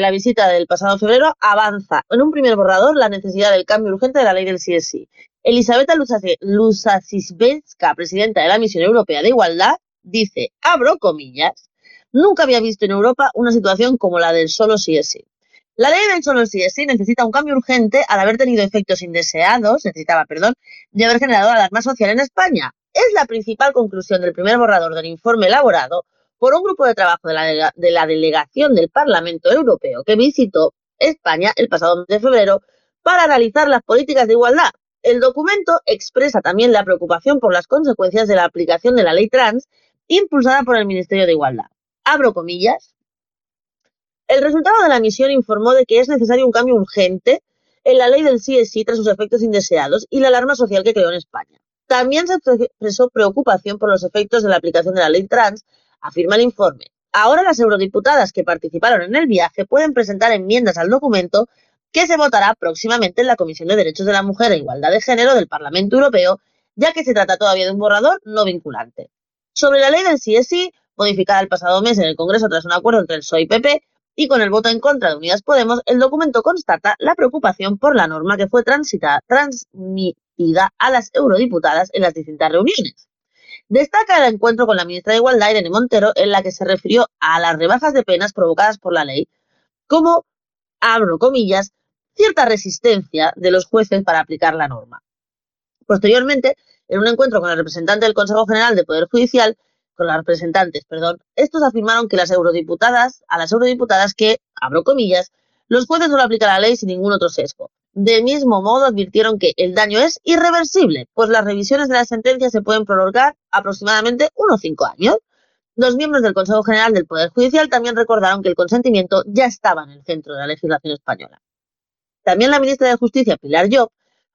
la, visita del pasado febrero avanza en un primer borrador la necesidad del cambio urgente de la ley del CSI. Elisabetta Lusasisbenska, presidenta de la Misión Europea de Igualdad, dice, abro comillas, nunca había visto en Europa una situación como la del solo CSI. La ley del solo sí es sí necesita un cambio urgente al haber tenido efectos indeseados, necesitaba, perdón, de haber generado alarma social en España. Es la principal conclusión del primer borrador del informe elaborado por un grupo de trabajo de la, de la delegación del Parlamento Europeo que visitó España el pasado mes de febrero para analizar las políticas de igualdad. El documento expresa también la preocupación por las consecuencias de la aplicación de la ley trans impulsada por el Ministerio de Igualdad. Abro comillas, el resultado de la misión informó de que es necesario un cambio urgente en la ley del CSI tras sus efectos indeseados y la alarma social que creó en España. También se expresó preocupación por los efectos de la aplicación de la ley trans, afirma el informe. Ahora las eurodiputadas que participaron en el viaje pueden presentar enmiendas al documento que se votará próximamente en la Comisión de Derechos de la Mujer e Igualdad de Género del Parlamento Europeo, ya que se trata todavía de un borrador no vinculante. Sobre la ley del CSI, modificada el pasado mes en el Congreso tras un acuerdo entre el PSOE y PP, y con el voto en contra de Unidas Podemos, el documento constata la preocupación por la norma que fue transmitida a las eurodiputadas en las distintas reuniones. Destaca el encuentro con la ministra de Igualdad, Irene Montero, en la que se refirió a las rebajas de penas provocadas por la ley como, abro comillas, cierta resistencia de los jueces para aplicar la norma. Posteriormente, en un encuentro con el representante del Consejo General del Poder Judicial, con las representantes, perdón, estos afirmaron que las eurodiputadas, a las eurodiputadas que, abro comillas, los jueces no aplican la ley sin ningún otro sesgo. Del mismo modo, advirtieron que el daño es irreversible, pues las revisiones de la sentencia se pueden prolongar aproximadamente unos cinco años. Los miembros del Consejo General del Poder Judicial también recordaron que el consentimiento ya estaba en el centro de la legislación española. También la ministra de Justicia, Pilar Job,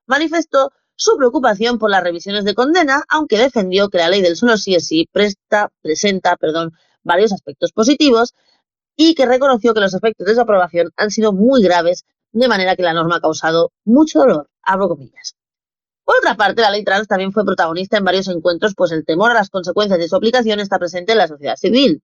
manifestó su preocupación por las revisiones de condena, aunque defendió que la ley del solo sí es sí presta, presenta varios aspectos positivos y que reconoció que los efectos de su aprobación han sido muy graves, de manera que la norma ha causado mucho dolor. Abro comillas. Por otra parte, la ley trans también fue protagonista en varios encuentros, pues el temor a las consecuencias de su aplicación está presente en la sociedad civil.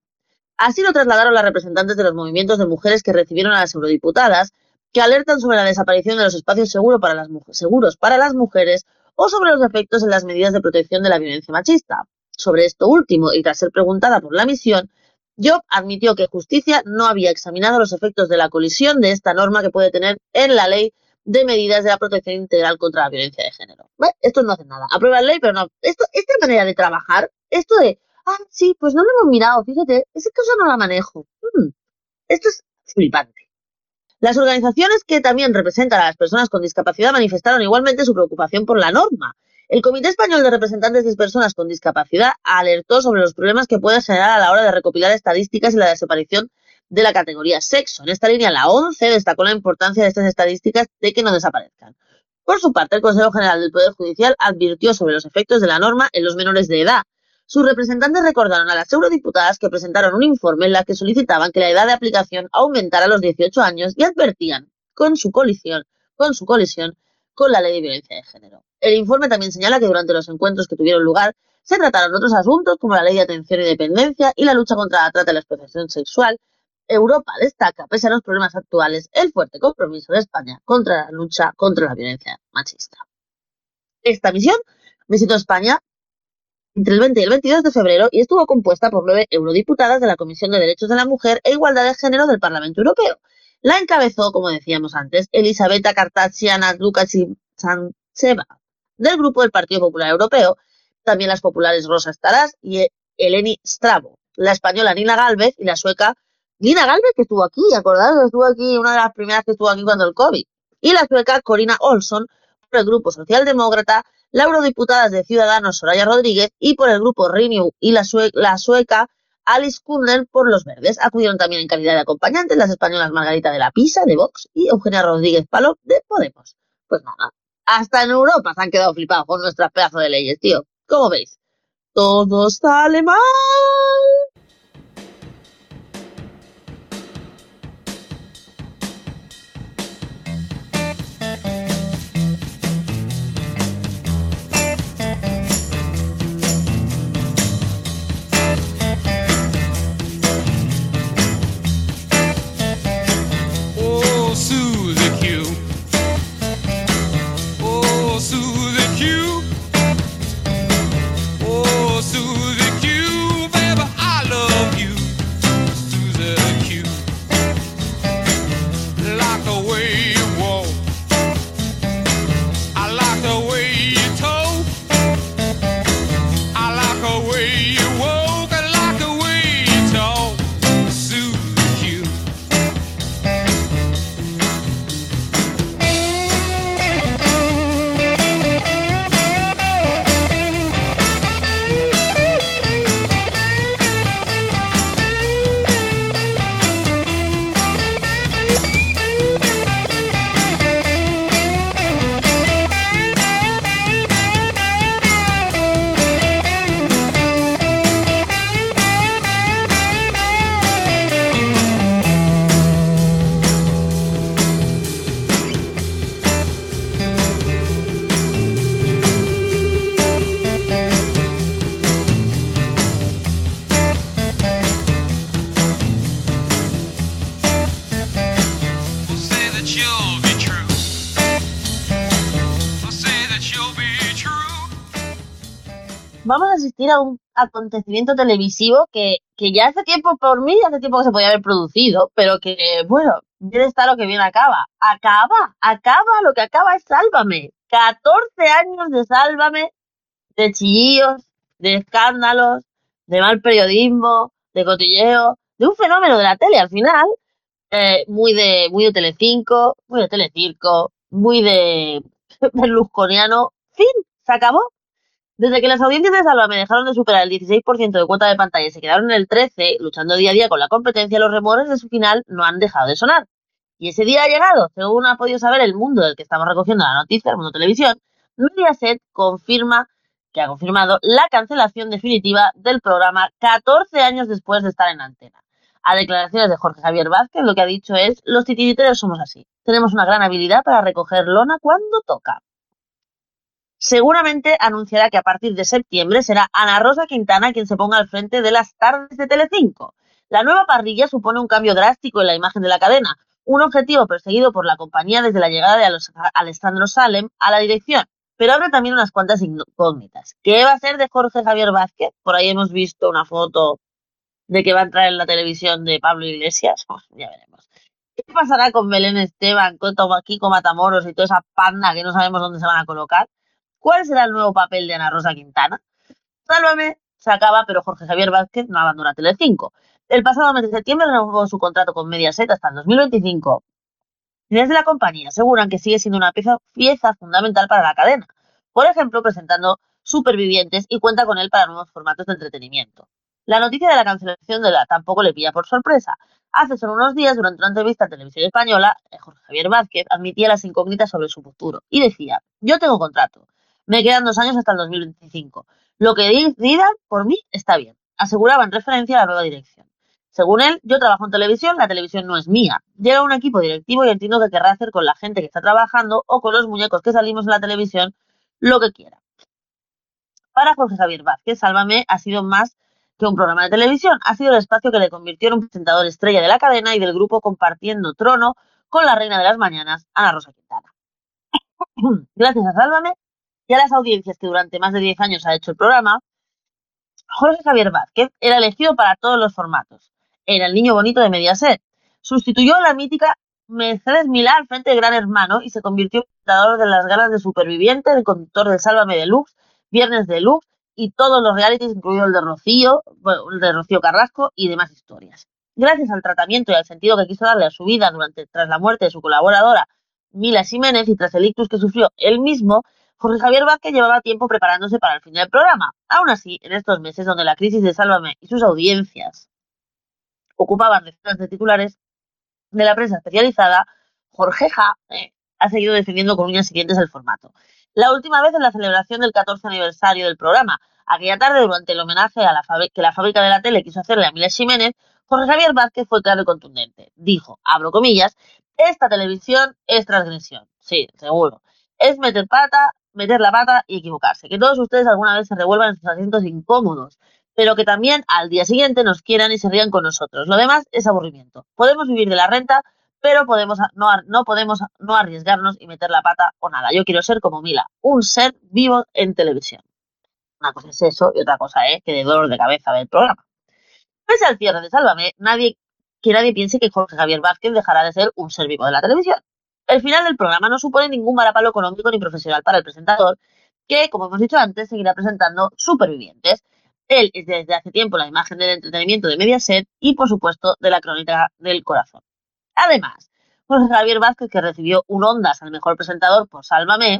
Así lo trasladaron las representantes de los movimientos de mujeres que recibieron a las eurodiputadas, que alertan sobre la desaparición de los espacios seguros para las, seguros para las mujeres o sobre los efectos en las medidas de protección de la violencia machista. Sobre esto último, y tras ser preguntada por la misión, Job admitió que Justicia no había examinado los efectos de la colisión de esta norma que puede tener en la ley de medidas de la protección integral contra la violencia de género. Esto no hace nada. Aprueba la ley, pero no. Esto, esta manera de trabajar, esto de, ah, sí, pues no lo hemos mirado, fíjate, esa cosa no la manejo. Mm, esto es flipante. Las organizaciones que también representan a las personas con discapacidad manifestaron igualmente su preocupación por la norma. El Comité Español de Representantes de Personas con Discapacidad alertó sobre los problemas que puede generar a la hora de recopilar estadísticas y la desaparición de la categoría sexo. En esta línea, la ONCE destacó la importancia de estas estadísticas de que no desaparezcan. Por su parte, el Consejo General del Poder Judicial advirtió sobre los efectos de la norma en los menores de edad, sus representantes recordaron a las eurodiputadas que presentaron un informe en la que solicitaban que la edad de aplicación aumentara a los 18 años y advertían con su colisión, con su colisión con la ley de violencia de género. El informe también señala que durante los encuentros que tuvieron lugar se trataron otros asuntos como la ley de atención y dependencia y la lucha contra la trata y la explotación sexual. Europa destaca, pese a los problemas actuales, el fuerte compromiso de España contra la lucha contra la violencia machista. Esta misión visitó España entre el 20 y el 22 de febrero y estuvo compuesta por nueve eurodiputadas de la Comisión de Derechos de la Mujer e Igualdad de Género del Parlamento Europeo. La encabezó, como decíamos antes, Elisabetta Cartaciana Lukacic-Sancheva, del Grupo del Partido Popular Europeo, también las populares Rosa Estarás y Eleni Strabo, la española Nina Galvez y la sueca Nina Galvez, que estuvo aquí, acordados, estuvo aquí, una de las primeras que estuvo aquí cuando el COVID, y la sueca Corina Olson, por el Grupo Socialdemócrata, la eurodiputada de Ciudadanos Soraya Rodríguez y por el grupo Renew y la, sueca Alice Kundel por los verdes. Acudieron también en calidad de acompañantes las españolas Margarita de la Pisa de Vox y Eugenia Rodríguez Palo de Podemos. Pues nada, hasta en Europa se han quedado flipados con nuestras pedazos de leyes, tío. ¿Cómo veis? Todo sale mal. Un acontecimiento televisivo que, que ya hace tiempo, por mí, hace tiempo que se podía haber producido, pero que, bueno, bien está lo que bien acaba. Acaba, acaba, lo que acaba es sálvame. 14 años de Sálvame, de chillillos, de escándalos, de mal periodismo, de cotilleo, de un fenómeno de la tele al final, eh, muy de muy de Telecinco, muy de Telecirco, muy de berlusconiano. Fin, se acabó. Desde que las audiencias de Sálvame dejaron de superar el 16% de cuota de pantalla y se quedaron en el 13%, luchando día a día con la competencia, los remores de su final no han dejado de sonar. Y ese día ha llegado, según ha podido saber el mundo del que estamos recogiendo la noticia, el mundo televisión, Mediaset confirma que ha confirmado la cancelación definitiva del programa 14 años después de estar en antena. A declaraciones de Jorge Javier Vázquez, lo que ha dicho es, los titiriteros somos así. Tenemos una gran habilidad para recoger lona cuando toca. Seguramente anunciará que a partir de septiembre será Ana Rosa Quintana quien se ponga al frente de las tardes de Telecinco. La nueva parrilla supone un cambio drástico en la imagen de la cadena, un objetivo perseguido por la compañía desde la llegada de Alessandro Salem a la dirección, pero abre también unas cuantas incógnitas. ¿Qué va a ser de Jorge Javier Vázquez? Por ahí hemos visto una foto de que va a entrar en la televisión de Pablo Iglesias. ya veremos. ¿Qué pasará con Belén Esteban, con Kiko Matamoros y toda esa panda que no sabemos dónde se van a colocar? ¿Cuál será el nuevo papel de Ana Rosa Quintana? Sálvame se acaba, pero Jorge Javier Vázquez no abandona Telecinco. El pasado mes de septiembre renovó su contrato con Mediaset hasta el 2025. Y desde la compañía aseguran que sigue siendo una pieza, pieza fundamental para la cadena. Por ejemplo, presentando Supervivientes y cuenta con él para nuevos formatos de entretenimiento. La noticia de la cancelación de la tampoco le pilla por sorpresa. Hace solo unos días, durante una entrevista a Televisión Española, eh, Jorge Javier Vázquez admitía las incógnitas sobre su futuro y decía, yo tengo contrato, me quedan dos años hasta el 2025. Lo que digan por mí está bien, aseguraba en referencia a la nueva dirección. Según él, yo trabajo en televisión, la televisión no es mía. Llega un equipo directivo y entiendo que querrá hacer con la gente que está trabajando o con los muñecos que salimos en la televisión lo que quiera. Para Jorge Javier Vázquez, Sálvame ha sido más que un programa de televisión, ha sido el espacio que le convirtió en un presentador estrella de la cadena y del grupo compartiendo trono con la reina de las mañanas, Ana Rosa Quintana. Gracias a Sálvame y las audiencias que durante más de 10 años ha hecho el programa, Jorge Javier Vázquez era elegido para todos los formatos. Era el niño bonito de Mediaset. Sustituyó a la mítica Mercedes Milá al frente de Gran Hermano y se convirtió en presentador de las galas de Superviviente, el conductor de Sálvame Deluxe, Viernes Deluxe y todos los realities, incluido el de Rocío, el de Rocío Carrasco y demás historias. Gracias al tratamiento y al sentido que quiso darle a su vida durante tras la muerte de su colaboradora Mila Jiménez y tras el ictus que sufrió él mismo, Jorge Javier Vázquez llevaba tiempo preparándose para el fin del programa. Aún así, en estos meses donde la crisis de Sálvame y sus audiencias ocupaban decenas de titulares de la prensa especializada, Jorgeja eh, ha seguido defendiendo con uñas siguientes el formato. La última vez en la celebración del 14 aniversario del programa, aquella tarde durante el homenaje a la que la fábrica de la tele quiso hacerle a Miles Jiménez, Jorge Javier Vázquez fue claro y contundente. Dijo, abro comillas, esta televisión es transgresión. Sí, seguro. Es meter pata, meter la pata y equivocarse. Que todos ustedes alguna vez se revuelvan en sus asientos incómodos, pero que también al día siguiente nos quieran y se rían con nosotros. Lo demás es aburrimiento. Podemos vivir de la renta, pero podemos no, no podemos no arriesgarnos y meter la pata o nada. Yo quiero ser como Mila, un ser vivo en televisión. Una cosa es eso y otra cosa es que de dolor de cabeza del programa. Pese al cierre de Sálvame, nadie, que nadie piense que Jorge Javier Vázquez dejará de ser un ser vivo de la televisión. El final del programa no supone ningún varapalo económico ni profesional para el presentador, que, como hemos dicho antes, seguirá presentando Supervivientes. Él es desde hace tiempo la imagen del entretenimiento de Mediaset y, por supuesto, de la crónica del corazón. Además, Jorge Javier Vázquez, que recibió un Ondas al mejor presentador por Sálvame,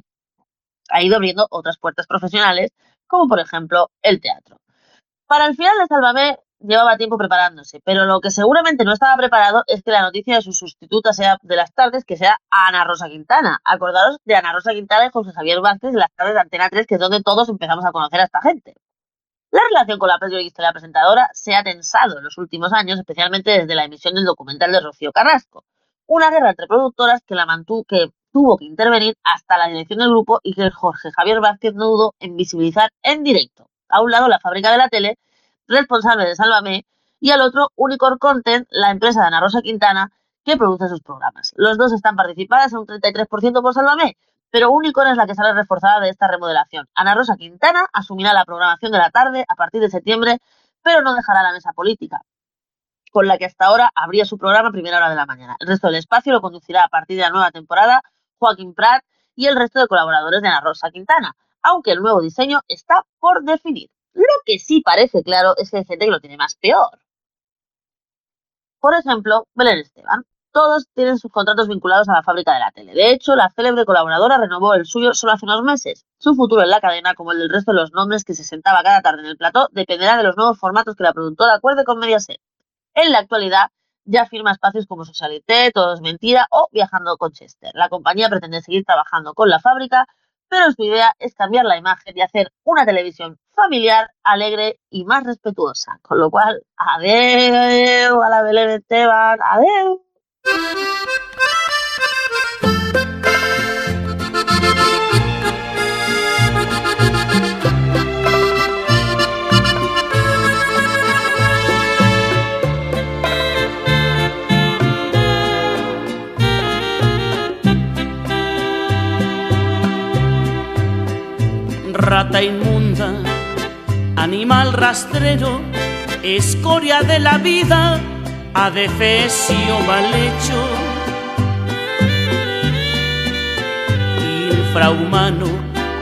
ha ido abriendo otras puertas profesionales, como por ejemplo el teatro. Para el final de Sálvame llevaba tiempo preparándose, pero lo que seguramente no estaba preparado es que la noticia de su sustituta sea de las tardes, que sea Ana Rosa Quintana. Acordaros de Ana Rosa Quintana y José Javier Vázquez de las tardes de Antena 3, que es donde todos empezamos a conocer a esta gente. La relación con la periodista y la presentadora se ha tensado en los últimos años, especialmente desde la emisión del documental de Rocío Carrasco. Una guerra entre productoras que la mantuvo, que tuvo que intervenir hasta la dirección del grupo y que Jorge Javier Vázquez no dudó en visibilizar en directo. A un lado, la fábrica de la tele, responsable de Sálvame, y al otro, Unicorn Content, la empresa de Ana Rosa Quintana, que produce sus programas. Los dos están participadas en un 33% por Sálvame, pero Unicorn es la que sale reforzada de esta remodelación. Ana Rosa Quintana asumirá la programación de la tarde a partir de septiembre, pero no dejará la mesa política, con la que hasta ahora abría su programa a primera hora de la mañana. El resto del espacio lo conducirá a partir de la nueva temporada Joaquín Prat y el resto de colaboradores de Ana Rosa Quintana, aunque el nuevo diseño está por definir. Lo que sí parece claro es que hay gente que lo tiene más peor. Por ejemplo, Belén Esteban. Todos tienen sus contratos vinculados a la fábrica de la tele. De hecho, la célebre colaboradora renovó el suyo solo hace unos meses. Su futuro en la cadena, como el del resto de los nombres que se sentaba cada tarde en el plató, dependerá de los nuevos formatos que la productora acuerde con Mediaset. En la actualidad, ya firma espacios como Socialité, Todo es Mentira o Viajando con Chester. La compañía pretende seguir trabajando con la fábrica, pero su idea es cambiar la imagen y hacer una televisión familiar, alegre y más respetuosa. Con lo cual, adeu a la Belén Esteban, adeu. Rata inmunda, animal rastrero, escoria de la vida adefesio mal hecho, infrahumano,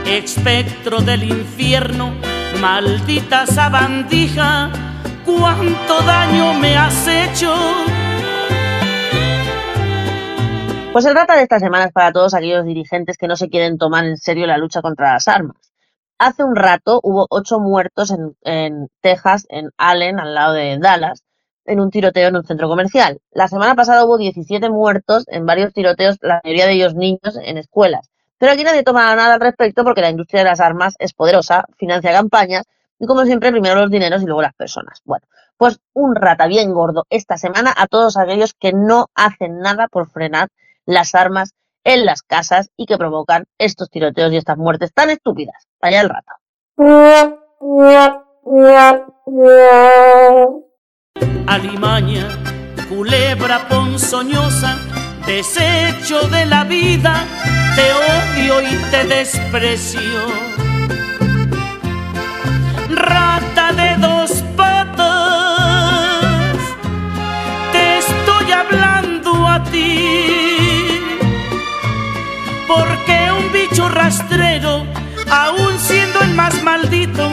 espectro del infierno, maldita sabandija, cuánto daño me has hecho. Pues se trata de estas semanas para todos aquellos dirigentes que no se quieren tomar en serio la lucha contra las armas. Hace un rato hubo ocho muertos en, en Texas, en Allen, al lado de Dallas, en un tiroteo en un centro comercial. La semana pasada hubo 17 muertos en varios tiroteos, la mayoría de ellos niños, en escuelas. Pero aquí nadie toma nada al respecto porque la industria de las armas es poderosa, financia campañas y como siempre primero los dineros y luego las personas. Bueno, pues un rata bien gordo esta semana a todos aquellos que no hacen nada por frenar las armas en las casas y que provocan estos tiroteos y estas muertes tan estúpidas. Vaya el rata. Alimaña, culebra ponzoñosa, desecho de la vida, te odio y te desprecio. Rata de dos porque un bicho rastrero, aun siendo el más maldito,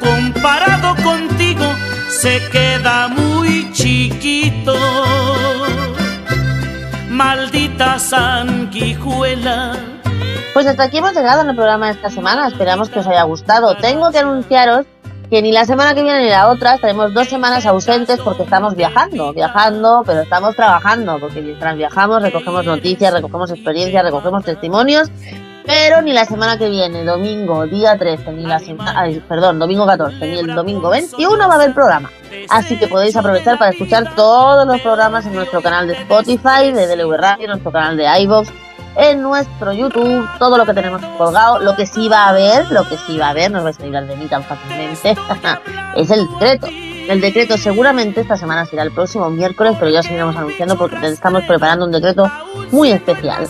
comparado contigo, se queda muy chiquito. Maldita sanguijuela. Pues hasta aquí hemos llegado en el programa de esta semana. Esperamos que os haya gustado. Tengo que anunciaros que ni la semana que viene ni la otra estaremos dos semanas ausentes porque estamos viajando, viajando, pero estamos trabajando, porque mientras viajamos recogemos noticias, recogemos experiencias, recogemos testimonios pero ni la semana que viene, domingo, día 13, ni la semana, perdón, domingo 14, ni el domingo 21 va a haber programa. Así que podéis aprovechar para escuchar todos los programas en nuestro canal de Spotify, de DLV Radio, nuestro canal de iVoox, en nuestro YouTube, todo lo que tenemos colgado, lo que sí va a haber, lo que sí va a haber, no vais a olvidar de mí tan fácilmente, es el decreto. El decreto seguramente esta semana será el próximo miércoles, pero ya os iremos anunciando porque estamos preparando un decreto muy especial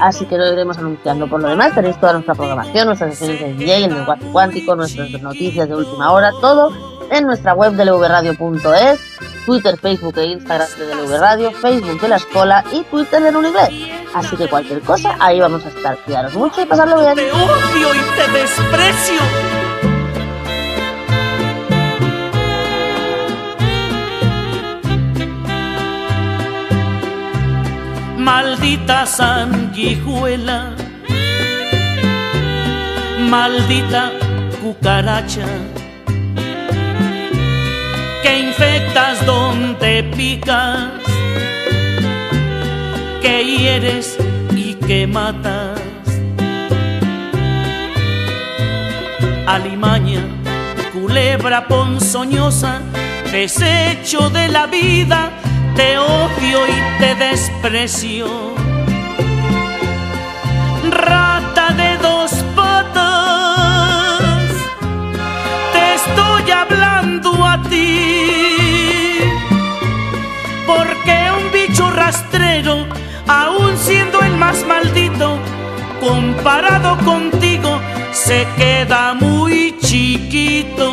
así que lo iremos anunciando. Por lo demás, tenéis toda nuestra programación, nuestras sesiones de DJ, el lenguaje cuántico, nuestras noticias de última hora, todo en nuestra web de lvradio.es, Twitter, Facebook e Instagram de LV Radio, Facebook de la Escuela y Twitter de Univer. Así que cualquier cosa, ahí vamos a estar. Cuidaros mucho y pasarlo bien. Te odio y te desprecio. maldita sanguijuela, maldita cucaracha, picas, que hieres y que matas. Alimaña, culebra ponzoñosa, desecho de la vida te odio y te desprecio. Rata de dos patas, te estoy hablando a ti. Más maldito, comparado contigo, se queda muy chiquito.